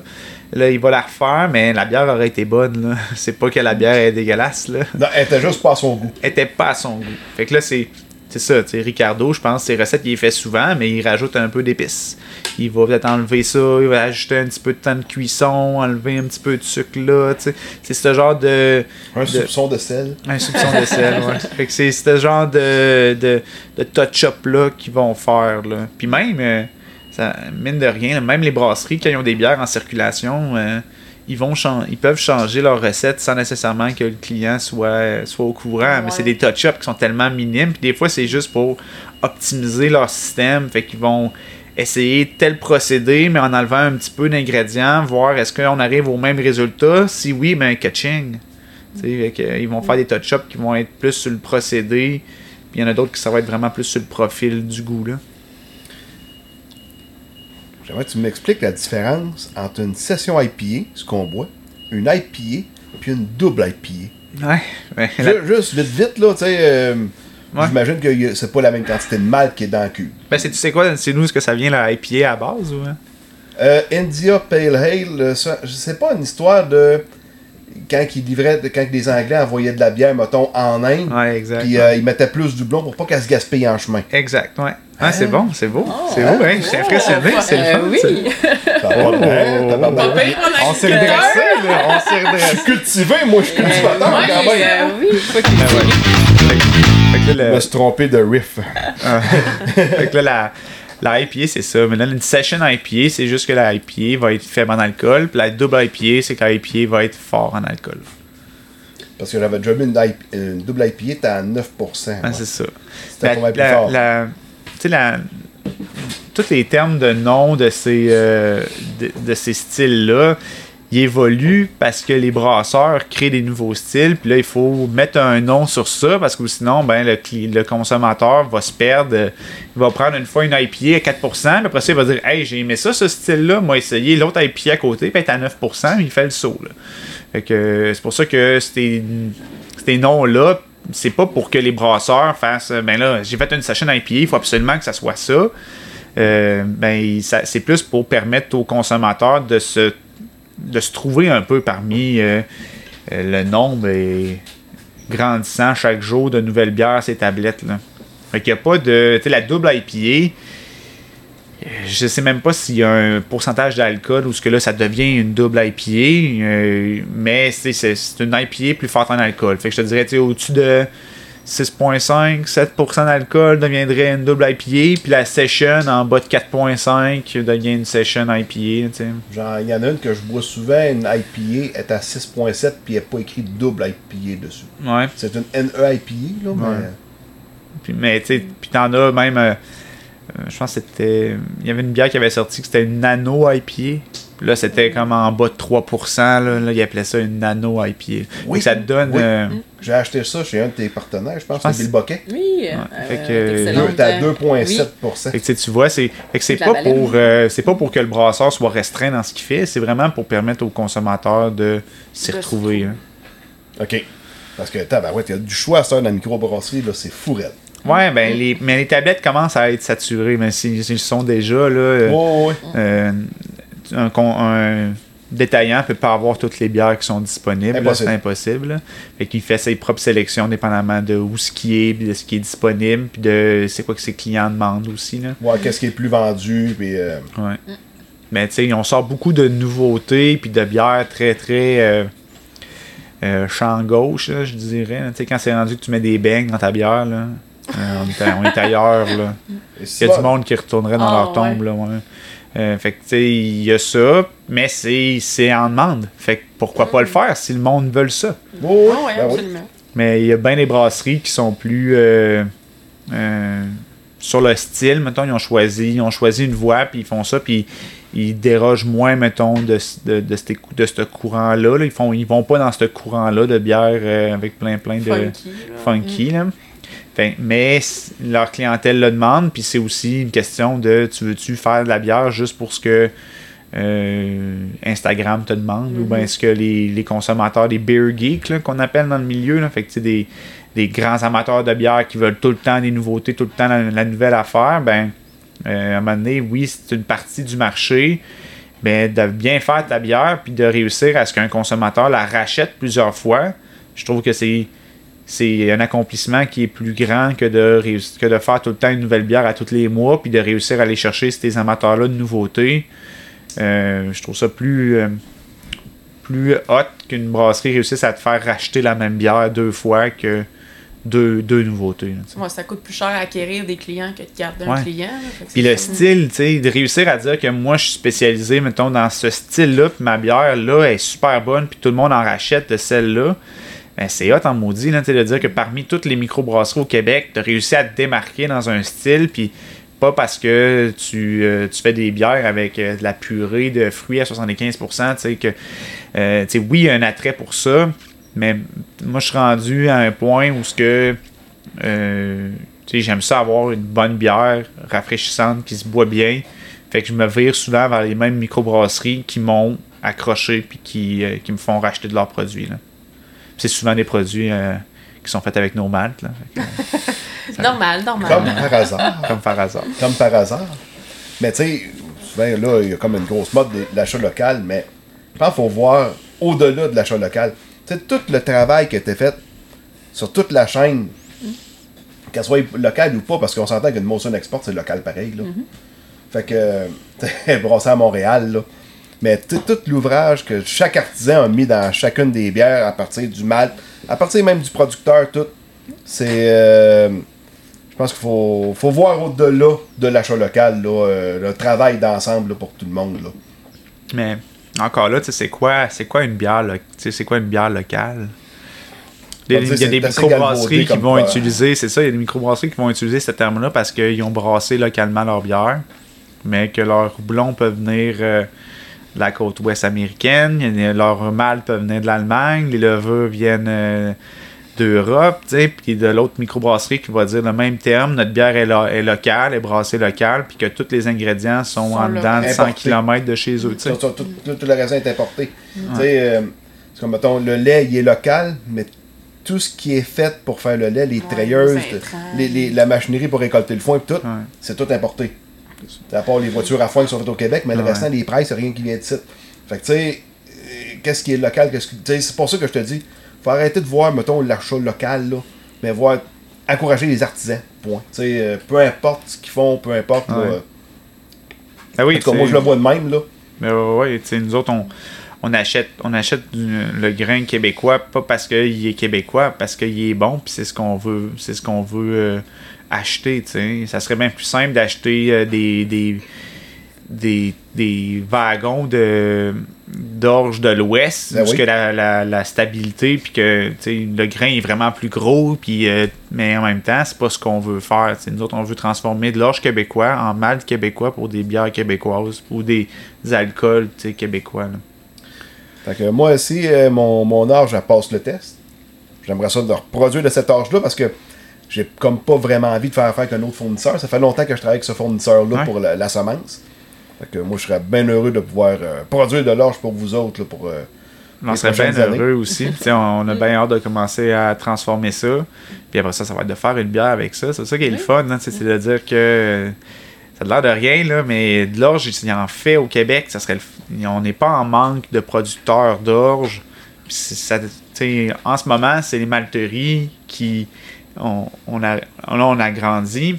là, il va la refaire, mais la bière aurait été bonne, là. C'est pas que la bière est dégueulasse, là. Non, elle était juste pas à son goût. Elle était pas à son goût. Fait que là, c'est. C'est ça, tu sais, Ricardo, je pense, ses recettes, il les fait souvent, mais il rajoute un peu d'épices. Il va peut-être enlever ça, il va ajouter un petit peu de temps de cuisson, enlever un petit peu de sucre là, tu sais. C'est ce genre de. Un de- soupçon de sel. un soupçon de sel, ouais. Fait que c'est ce genre de, de, de touch-up là qu'ils vont faire, là. Puis même, euh, ça, mine de rien, même les brasseries, quand ils ont des bières en circulation, euh, ils, vont ils peuvent changer leur recette sans nécessairement que le client soit, soit au courant. Mais c'est des touch-ups qui sont tellement minimes. Puis des fois, c'est juste pour optimiser leur système. Fait qu'ils vont essayer tel procédé, mais en enlevant un petit peu d'ingrédients, voir est-ce qu'on arrive au même résultat? Si oui, ben catching. Fait que, ils vont faire des touch-ups qui vont être plus sur le procédé. Puis il y en a d'autres qui ça va être vraiment plus sur le profil du goût. Là. J'aimerais que tu m'expliques la différence entre une session IPA, ce qu'on boit, une IPA, puis une double IPA. Ouais. Juste vite, vite, là, tu sais. euh, Ouais. J'imagine que c'est pas la même quantité de malt qui est dans le cube. Ben, c'est, tu sais quoi, c'est nous ce que ça vient la IPA à base ou hein? Euh, India Pale Ale, euh, sais pas une histoire de quand ils livraient, quand les Anglais envoyaient de la bière, mettons, en Inde, Ouais, exact. puis euh, ils mettaient plus du blond pour pas qu'elle se gaspille en chemin. Exact, ouais. Ah, c'est bon, c'est beau. Oh. c'est beau, hein? Je suis impressionné. Oh, c'est le euh, fun, oui. ça. Ça va bien, Oh. pire en On s'est redressé, là. On s'est Je redressé. suis cultivé, moi, je suis cultivateur quand même. euh, oui, faut qu'il Ah ouais. Fait que- fait que là, Je le- me suis trompé de riff. Fait que là, la, la IPA, c'est ça. Maintenant, une session IPA, c'est juste que la IPA va être faible en alcool. Puis la double IPA, c'est que la IPA va être fort en alcool. Parce que j'avais déjà une, IP une double IPA, t'es à 9%. Ah, ouais. c'est ça. C'était La- plus la- fort. la- tu sais, la- tous les termes de nom de ces, euh, de, de ces styles-là, ils évoluent parce que les brasseurs créent des nouveaux styles. Puis là, il faut mettre un nom sur ça parce que sinon, ben, le, consommateur va se perdre. Il va prendre une fois une IPA à 4%, puis après ça, il va dire Hey, j'ai aimé ça, ce style-là. Moi, essayer l'autre IPA à côté, puis être à 9%, il fait le saut. Là. Fait que c'est pour ça que ces, noms-là, c'est pas pour que les brasseurs fassent ben là, j'ai fait une session IPA, il faut absolument que ça soit. Euh, ben, ça- c'est plus pour permettre aux consommateurs de se, de se trouver un peu parmi euh, euh, le nombre est grandissant chaque jour de nouvelles bières ces tablettes. Là. Fait qu'il n'y a pas de. Tu sais, la double IPA, je sais même pas s'il y a un pourcentage d'alcool ou ce que là ça devient une double IPA, euh, mais c'est, une IPA plus forte en alcool. Fait que je te dirais, tu au-dessus de 6,5, 7% d'alcool deviendrait une double IPA, puis la session en bas de 4,5 devient une session IPA. tu sais. Genre, il y en a une que je bois souvent, une IPA est à 6.7 puis il n'y a pas écrit double IPA dessus. Ouais. C'est une NE IPA, là, mais. Ouais. Puis, mais tu sais, puis t'en as même. euh, je pense que c'était. Il y avait une bière qui avait sorti que c'était une nano IPA. Là, c'était comme en bas de 3%. Là, là ils appelaient ça une nano IPA. Oui. Ça te donne. Oui. euh, J'ai acheté ça chez un de tes partenaires, je pense, pense c'est Bill Boquet. Oui, euh, Fait que- excellente, T'es à euh, 2,7%. Fait que tu sais, tu vois, c'est fait que c'est pas pour euh, c'est pas pour que le brasseur soit restreint dans ce qu'il fait, c'est vraiment pour permettre aux consommateurs de s'y retrouver. hein. OK. Parce que, tabarouette, il y a du choix à ça dans la microbrasserie, là, c'est fou raide. Ouais, ben les mais les tablettes commencent à être saturées, mais s'ils sont déjà là. euh, Ouais, ouais. Euh, un, un détaillant peut pas avoir toutes les bières qui sont disponibles. C'est impossible. Fait qu'il fait ses propres sélections dépendamment de où ce qui est, puis de ce qui est disponible, puis de c'est quoi que ses clients demandent aussi. Là. Voir qu'est-ce qui est le plus vendu, puis. euh, Ouais. Mais tu sais, on sort beaucoup de nouveautés, puis de bières très, très euh, euh, champ gauche, là, je dirais. quand c'est rendu que tu mets des beignes dans ta bière, là, euh, on, est, on est ailleurs. Là. Il y a du monde qui retournerait dans Ah, leur tombe. Là, ouais. Euh, fait que, tu sais, il y a ça, mais c'est c'est en demande. Fait que pourquoi pas le faire si le monde veut ça? Ouais, Ah ouais, ben oui. absolument. Mais il y a bien des brasseries qui sont plus euh, euh, sur le style. Mettons, ils ont choisi, ils ont choisi une voie, puis ils font ça, puis ils dérogent moins, mettons, de, ce- de, de, ce- de ce courant-là. là. Ils font, ils vont pas dans ce courant-là de bière euh, avec plein, plein de Funky. là. funky. Là. Fait- mais leur clientèle le demande, puis c'est aussi une question de tu veux-tu faire de la bière juste pour ce que euh, Instagram te demande, ou bien est-ce que les, les consommateurs, des beer geeks qu'on appelle dans le milieu, là, fait que tu sais, des, des grands amateurs de bière qui veulent tout le temps des nouveautés, tout le temps la, la nouvelle affaire, ben euh, à un moment donné, oui, c'est une partie du marché. Ben, de bien faire ta bière puis de réussir à ce qu'un consommateur la rachète plusieurs fois, je trouve que c'est c'est un accomplissement qui est plus grand que de, réuss- que de faire tout le temps une nouvelle bière à tous les mois, puis de réussir à aller chercher ces amateurs-là de nouveautés. Euh, je trouve ça plus, euh, plus hot qu'une brasserie réussisse à te faire racheter la même bière deux fois que deux, deux nouveautés. là. Ouais, ça coûte plus cher à acquérir des clients que de garder un client. Puis le style, tu sais, de réussir à dire que moi je suis spécialisé, mettons, dans ce style-là, puis ma bière là est super bonne, puis tout le monde en rachète de celle-là. Ben, c'est hot en maudit, là, de dire que parmi toutes les microbrasseries au Québec, tu as réussi à te démarquer dans un style, puis pas parce que tu, euh, fais des bières avec euh, de la purée de fruits à 75%, tu sais, que, euh, oui, il y a un attrait pour ça, mais moi je suis rendu à un point où ce que tu sais, j'aime ça avoir une bonne bière rafraîchissante qui se boit bien. Fait que je me vire souvent vers les mêmes microbrasseries qui m'ont accroché puis qui, me font racheter de leurs produits. C'est souvent des produits euh, qui sont faits avec nos maltes, là. Fait que, Normal, normal. Comme par hasard. comme par hasard. comme par hasard. Mais tu sais, souvent là, il y a comme une grosse mode de l'achat local, mais je pense qu'il faut voir au-delà de l'achat local. Tu sais, tout le travail qui a été fait sur toute la chaîne, qu'elle soit locale ou pas, parce qu'on s'entend qu'une Molson Export, c'est local pareil. Là. Fait que, tu sais, brasser à Montréal, là. Mais tout l'ouvrage que chaque artisan a mis dans chacune des bières à partir du malt, à partir même du producteur, tout, c'est. euh, je pense qu'il faut, faut voir au-delà de l'achat local, là, euh, le travail d'ensemble pour tout le monde. Là. Mais encore là, tu sais, c'est quoi, c'est quoi une bière, c'est quoi une bière locale? Il y a, des microbrasseries qui vont quoi. utiliser, c'est ça, il y a des microbrasseries qui vont utiliser ce terme-là parce qu'ils ont brassé localement leur bière, mais que leurs houblons peuvent venir euh, la côte ouest américaine, leurs mâles peuvent venir de l'Allemagne, les levures viennent euh, d'Europe, tu sais, puis de l'autre microbrasserie qui va dire le même terme, notre bière est, lo- est locale, est brassée locale, puis que tous les ingrédients sont, Sont en dedans de 100 Importés. km de chez eux, tu sais. Tout, tout, tout- tout le raisin est importé. Tu sais, euh, c'est comme, mettons, le lait, il est local, mais tout ce qui est fait pour faire le lait, les Ouais, treilleuses, les intrants. les- les- la machinerie pour récolter le foin, et tout, Ouais. c'est tout importé. À part les voitures à foin qui sont faites au Québec, mais le Ouais. restant, les prix, c'est rien qui vient de site. Fait que, tu sais, euh, qu'est-ce qui est local, qu'est-ce sais, c'est pour ça que je te dis, faut arrêter de voir, mettons, l'achat local, là, mais voir, encourager les artisans, point. Tu sais, euh, peu importe ce qu'ils font, peu importe, là, euh, Ah oui, en tout cas, tu moi, je le vois de même, là. Mais ouais, ouais, tu sais, nous autres, on, on achète, on achète du- le grain québécois, pas parce qu'il est québécois, parce qu'il est bon, puis c'est ce qu'on veut, c'est ce qu'on veut euh, acheter, tu sais. Ça serait bien plus simple d'acheter euh, des, des, des, des wagons de d'orge de l'Ouest, Ben parce oui. que la, la, la stabilité, puis que le grain est vraiment plus gros, puis euh, mais en même temps, c'est pas ce qu'on veut faire. Nous autres, on veut transformer de l'orge québécois en malt québécois pour des bières québécoises, ou des alcools québécois. là. Fait que moi aussi, euh, mon, mon âge, elle passe le test. J'aimerais ça de reproduire de cet âge-là parce que j'ai comme pas vraiment envie de faire affaire avec un autre fournisseur. Ça fait longtemps que je travaille avec ce fournisseur-là Ouais. pour la, la semence. Fait que moi, je serais bien heureux de pouvoir euh, produire de l'orge pour vous autres. là, pour, euh, On serait bien années. heureux aussi. Tu sais, on, on a bien hâte de commencer à transformer ça. Puis après ça, ça va être de faire une bière avec ça. C'est ça qui est le fun, hein, c'est de dire que ça a l'air de rien, là, mais de l'orge, il en fait au Québec. Ça serait le f- on n'est pas en manque de producteurs d'orge. En ce moment, c'est les malteries qui. On, on a, là, on a grandi.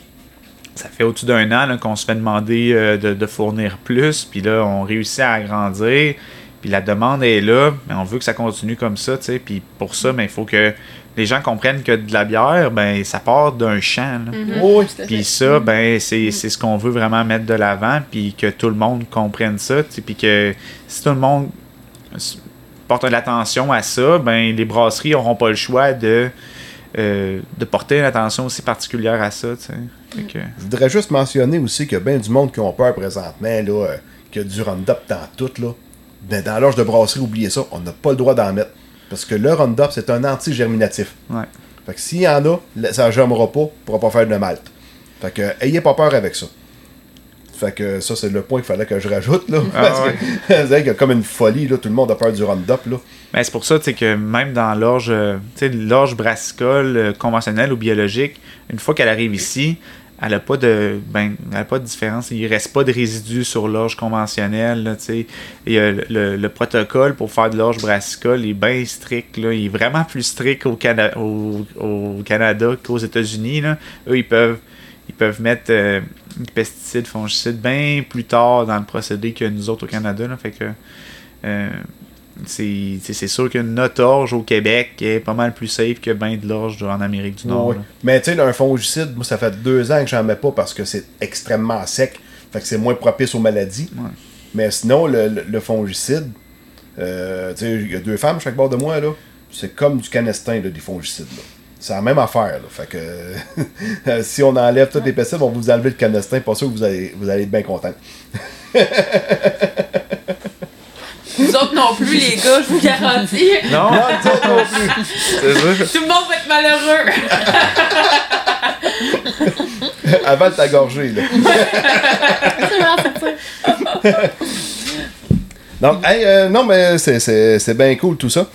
Ça fait au-dessus d'un an là, qu'on se fait demander euh, de, de fournir plus. Puis là, on réussit à agrandir. Puis la demande est là, mais on veut que ça continue comme ça, tu sais. Puis pour ça, ben, il faut que les gens comprennent que de la bière, ben, ça part d'un champ. Tout à fait. Puis ça, ben, c'est c'est ce qu'on veut vraiment mettre de l'avant, puis que tout le monde comprenne ça, puis que si tout le monde porte de l'attention à ça, ben, les brasseries n'auront pas le choix de, euh, de porter une attention aussi particulière à ça, que- Je voudrais juste mentionner aussi qu'il y a bien du monde qui ont peur présentement, là, euh, qu'il y a du Roundup dans tout, là. Ben, dans l'âge de brasserie, oubliez ça, on n'a pas le droit d'en mettre. Parce que le Roundup, c'est un anti-germinatif. ouais. Fait que s'il y en a, ça ne germera pas, ne pourra pas faire de malt. Fait que, ayez pas peur avec ça. Fait que ça, c'est le point qu'il fallait que je rajoute, là. Ah, parce que, vous savez qu'il y a comme une folie, là. Tout le monde a peur du Roundup, là. Ben, c'est pour ça que même dans l'orge, l'orge brassicole euh, conventionnelle ou biologique, une fois qu'elle arrive ici, elle a pas de ben elle a pas de différence il reste pas de résidus sur l'orge conventionnelle là, le, le- le protocole pour faire de l'orge brassicole est bien strict là. il est vraiment plus strict au, Cana- au, au Canada qu'aux États-Unis eux ils peuvent peuvent mettre euh, des pesticides fongicides bien plus tard dans le procédé que nous autres au Canada là. fait que euh, c'est sûr que notre orge au Québec est pas mal plus safe que ben de l'orge en Amérique du Nord. Mais tu sais, un fongicide, moi, ça fait deux ans que j'en mets pas parce que c'est extrêmement sec. Fait que c'est moins propice aux maladies. Ouais. Mais sinon, le, le- le fongicide, euh, tu sais, il y a deux femmes chaque bord de moi, là. C'est comme du canestin, là, des fongicides, là. C'est la même affaire, là. Fait que si on enlève tous les pesticides, on va vous enlever le canestin. Pas sûr que vous allez, vous allez être bien content. Vous autres non plus, les gars, je vous garantis. Non, Non, nous autres non plus. Tout le monde va être malheureux. Avant de t'agorger, là. Donc, hey, euh, non, mais c'est- c'est c'est bien cool tout ça.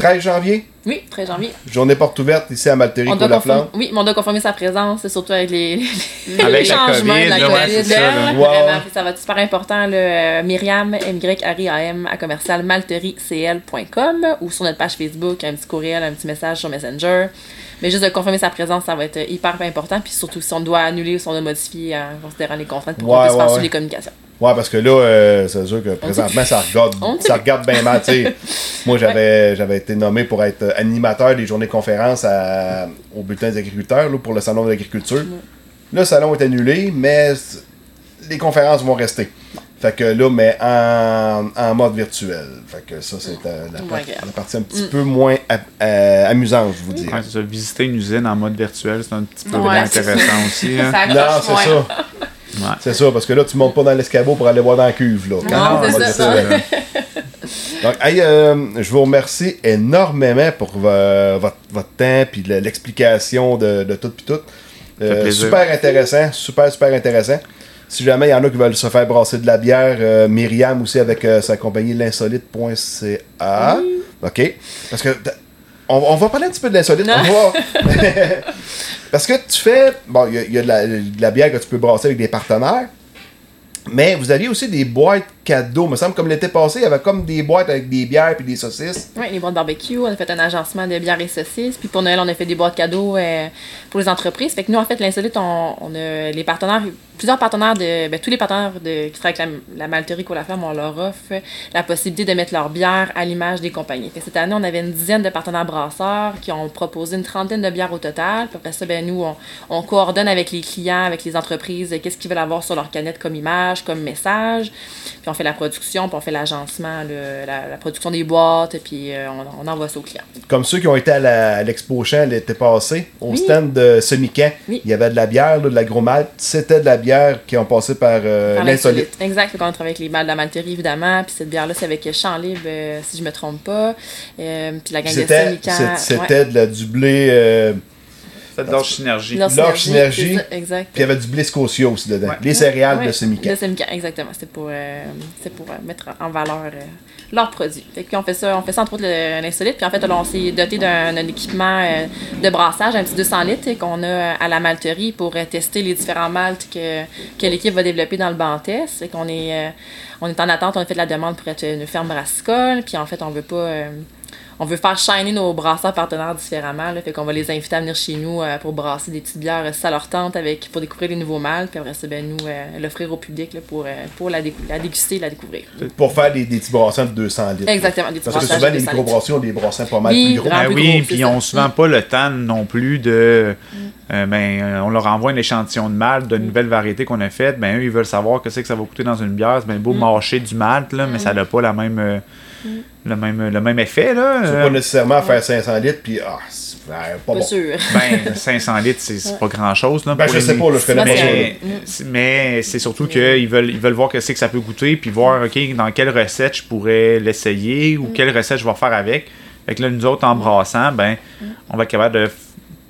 13 janvier, Oui, 13 janvier. journée porte ouverte ici à Malterie, On doit la confirmer, flamme. oui, mais on doit confirmer sa présence, surtout avec les, les, Avec les la changements COVID, de la ouais, COVID. ça, là. Ouais, Vraiment, puis ça va être super important. Là, euh, Myriam, M-Y-R-I-A-M, à commercial malteriecl.com ou sur notre page Facebook, un petit courriel, un petit message sur Messenger. Mais juste de confirmer sa présence, ça va être hyper important. Puis surtout, si on doit annuler ou si on doit modifier en considérant les contraintes pour Ouais, qu'on puisse ouais, faire sur les communications. Ouais, parce que là, euh, c'est sûr que présentement, ça regarde, ça regarde bien mal. tu sais. Moi, j'avais j'avais été nommé pour être animateur des journées conférences à- au bulletin des agriculteurs là, pour le salon de l'agriculture. Le salon est annulé, mais les conférences vont rester. Fait que là, mais en, en mode virtuel. Fait que ça, c'est euh, la, partie un petit peu moins a- euh, amusante, je vous dis. Ouais, c'est ça. Visiter une usine en mode virtuel, c'est un petit peu Ouais, intéressant aussi. hein. Ça Non, c'est ça. Ouais. C'est ça, parce que là, tu montes pas dans l'escabeau pour aller voir dans la cuve. Là, Quand Non, on c'est ça. Donc, hey, euh, je vous remercie énormément pour vo- votre, votre temps puis le- l'explication de, de tout puis tout. Euh, super intéressant, super, super intéressant. Si jamais il y en a qui veulent se faire brasser de la bière, euh, Myriam aussi avec euh, sa compagnie l'insolite.ca. OK. Parce que on, on va parler un petit peu de l'insolite. On va- Parce que tu fais. Bon, il y a, il y a de, la, de la bière que tu peux brasser avec des partenaires. Mais vous aviez aussi des boîtes cadeaux. Il me semble comme l'été passé, il y avait comme des boîtes avec des bières et des saucisses. Oui, les boîtes barbecue, on a fait un agencement de bière et saucisses. Puis pour Noël, on a fait des boîtes cadeaux euh, pour les entreprises. Fait que nous, en fait, l'insolite, on, on a les partenaires, plusieurs partenaires de. Ben, tous les partenaires de, qui travaillent avec la, la Malterie ou la Flamme, on leur offre la possibilité de mettre leur bière à l'image des compagnies. Fait cette année, on avait une dizaine de partenaires brasseurs qui ont proposé une trentaine de bières au total. Puis après ça, ben, nous, on, on coordonne avec les clients, avec les entreprises, qu'est-ce qu'ils veulent avoir sur leur canette comme image, comme message. Puis on fait la production, puis on fait l'agencement, la, la production des boîtes, puis euh, on, on envoie ça aux clients. Comme ceux qui ont été à l'expo champ l'été passé, au Oui. stand de semi-camp, Oui. il y avait de la bière, là, de la gros. C'était de la bière qui ont passé par euh, l'insolite. Exact. Fait qu'on travaille avec les balles de la Malterie, évidemment. Puis cette bière-là, c'est avec Champ Libre, euh, si je me trompe pas. Euh, puis la gang de C'était la- du blé. De l'orge synergie. Leur Leur synergie. ça, Exact. puis il y avait du blé scotia aussi dedans. Ouais. Les céréales Ouais, de semi-camp. De Semican, exactement. C'est pour, euh, c'est pour euh, mettre en valeur euh, leurs produits. Fait on fait ça, on fait ça entre autres l'insolite. Puis en fait, là, on s'est doté d'un équipement euh, de brassage, un petit 200 litres qu'on a à la malterie pour euh, tester les différents maltes que, que l'équipe va développer dans le. Fait qu'on est, euh, on est en attente, on a fait de la demande pour être une ferme brassicole. Puis en fait, on veut pas. On veut faire shiner nos brasseurs partenaires différemment. Là, fait qu'on va les inviter à venir chez nous euh, pour brasser des petites bières si ça leur tente avec, pour découvrir les nouveaux mâles. Puis après ça, ben, nous, euh, l'offrir au public là, pour, euh, pour la, décou- la déguster la découvrir. Pour faire des, des petits brassins de 200 litres. Exactement, des petits Parce que souvent, les 200 microbrassins ont des brassins pas mal Oui, plus gros. Ben plus oui, gros, puis ont ça. souvent pas le temps non plus de. euh, ben, on leur envoie un échantillon de malt Mm. de nouvelles variétés qu'on a faites. Ben, eux, ils veulent savoir que c'est que ça va coûter dans une bière. C'est bien beau mâcher du malt, là, mais ça n'a pas la même, euh, le, même, le même effet. Là. Peux Euh, pas nécessairement faire 500 litres, puis ah, c'est pas Pas bon. sûr. ben, 500 litres, c'est c'est pas grand chose. Là, Ben, je les- sais pas, là, je connais pas ça. là. Mais, c'est- mais c'est surtout qu'ils veulent, ils veulent voir que c'est que ça peut goûter, puis voir, OK, dans quelle recette je pourrais l'essayer ou quelle recette je vais faire avec. Fait que là, nous autres, en brassant, ben, on va être capable de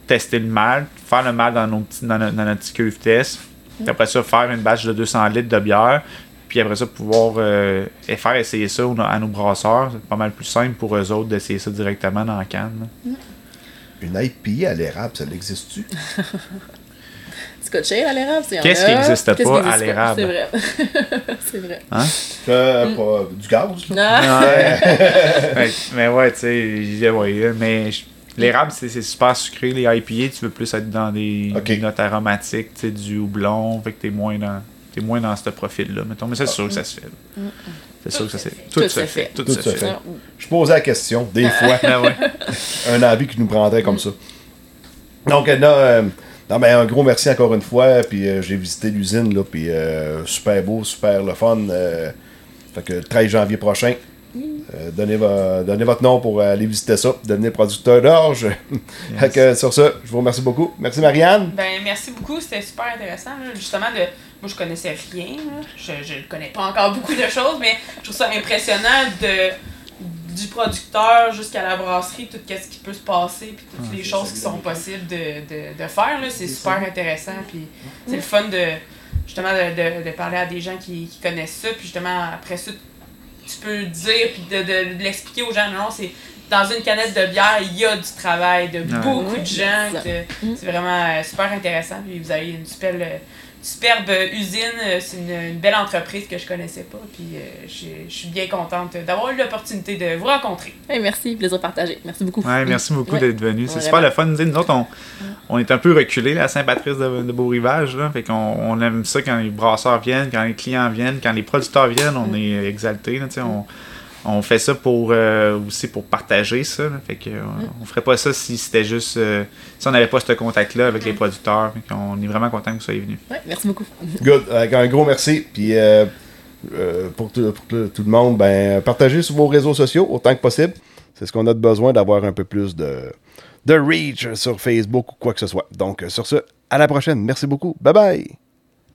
tester le mal, faire le mal dans, nos petits, dans, notre, dans notre petit cuve test. Puis après ça, faire une batch de 200 litres de bière. Puis après ça, pouvoir euh, faire essayer ça à nos brasseurs. C'est pas mal plus simple pour eux autres d'essayer ça directement dans la canne. là. Une IPA à l'érable, ça l'existe-tu? scotché à l'érable, c'est Qu'est-ce qui existe pas à l'érable? C'est vrai. c'est vrai. Euh, Mm. pas- du gaz, là. Ah, Ouais, mais ouais, tu sais, ouais, mais l'érable, c'est c'est super sucré. Les IPA, tu veux plus être dans des notes aromatiques, tu sais, du houblon, fait que t'es moins dans, t'es moins dans ce profil-là, mettons. Mais c'est sûr que ça se fait. C'est sûr que ça se fait. Tout se fait. Tout, Tout se fait. Je posais la question, des fois, Ben ouais. un avis qui nous prendrait comme ça. Donc, euh, là, euh, non, ben, un gros merci encore une fois. Puis euh, j'ai visité l'usine, là, puis euh, super beau, super le fun. euh, fait que le 13 janvier prochain, euh, donnez, vo- donnez votre nom pour aller visiter ça. Devenez producteur d'orge. Fait que, sur ça, je vous remercie beaucoup. Merci Marianne. Ben, merci beaucoup, c'était super intéressant. Justement, de, moi, je connaissais rien. là. Je ne connais pas encore beaucoup de choses, mais je trouve ça impressionnant de du producteur jusqu'à la brasserie, tout ce qui peut se passer, puis toutes les choses qui sont possibles de, de, de faire. là. C'est super intéressant. Puis c'est le fun de justement de, de, de parler à des gens qui, qui connaissent ça. Puis justement, après ça, tu peux le dire, puis de, de, de l'expliquer aux gens. Non, non, c'est dans une canette de bière, il y a du travail de beaucoup de gens. C'est vraiment euh, super intéressant. Puis vous avez une super, euh, superbe usine. euh, C'est une, une belle entreprise que je connaissais pas. Puis euh, je suis bien contente d'avoir eu l'opportunité de vous rencontrer. Hey, merci, plaisir partagé. Merci beaucoup. Ouais, merci beaucoup Ouais. d'être venu. C'est Ouais, super le fun. Nous autres, on, on est un peu reculés là, à Saint-Patrice de, de Beau-Rivage. Là. Fait qu'on on aime ça quand les brasseurs viennent, quand les clients viennent, quand les producteurs viennent, on est exaltés. là, on, on fait ça pour euh, aussi pour partager ça. là. Fait que, euh, on ferait pas ça si c'était juste euh, si on n'avait pas ce contact-là avec les producteurs. Fait qu'on est vraiment content que vous soyez venus. Ouais, merci beaucoup. Good. Avec un gros merci. Puis euh, euh, pour, tout, pour tout- le monde, ben, partagez sur vos réseaux sociaux autant que possible. C'est ce qu'on a de besoin d'avoir un peu plus de, de reach sur Facebook ou quoi que ce soit. Donc, sur ce, à la prochaine. Merci beaucoup. Bye bye.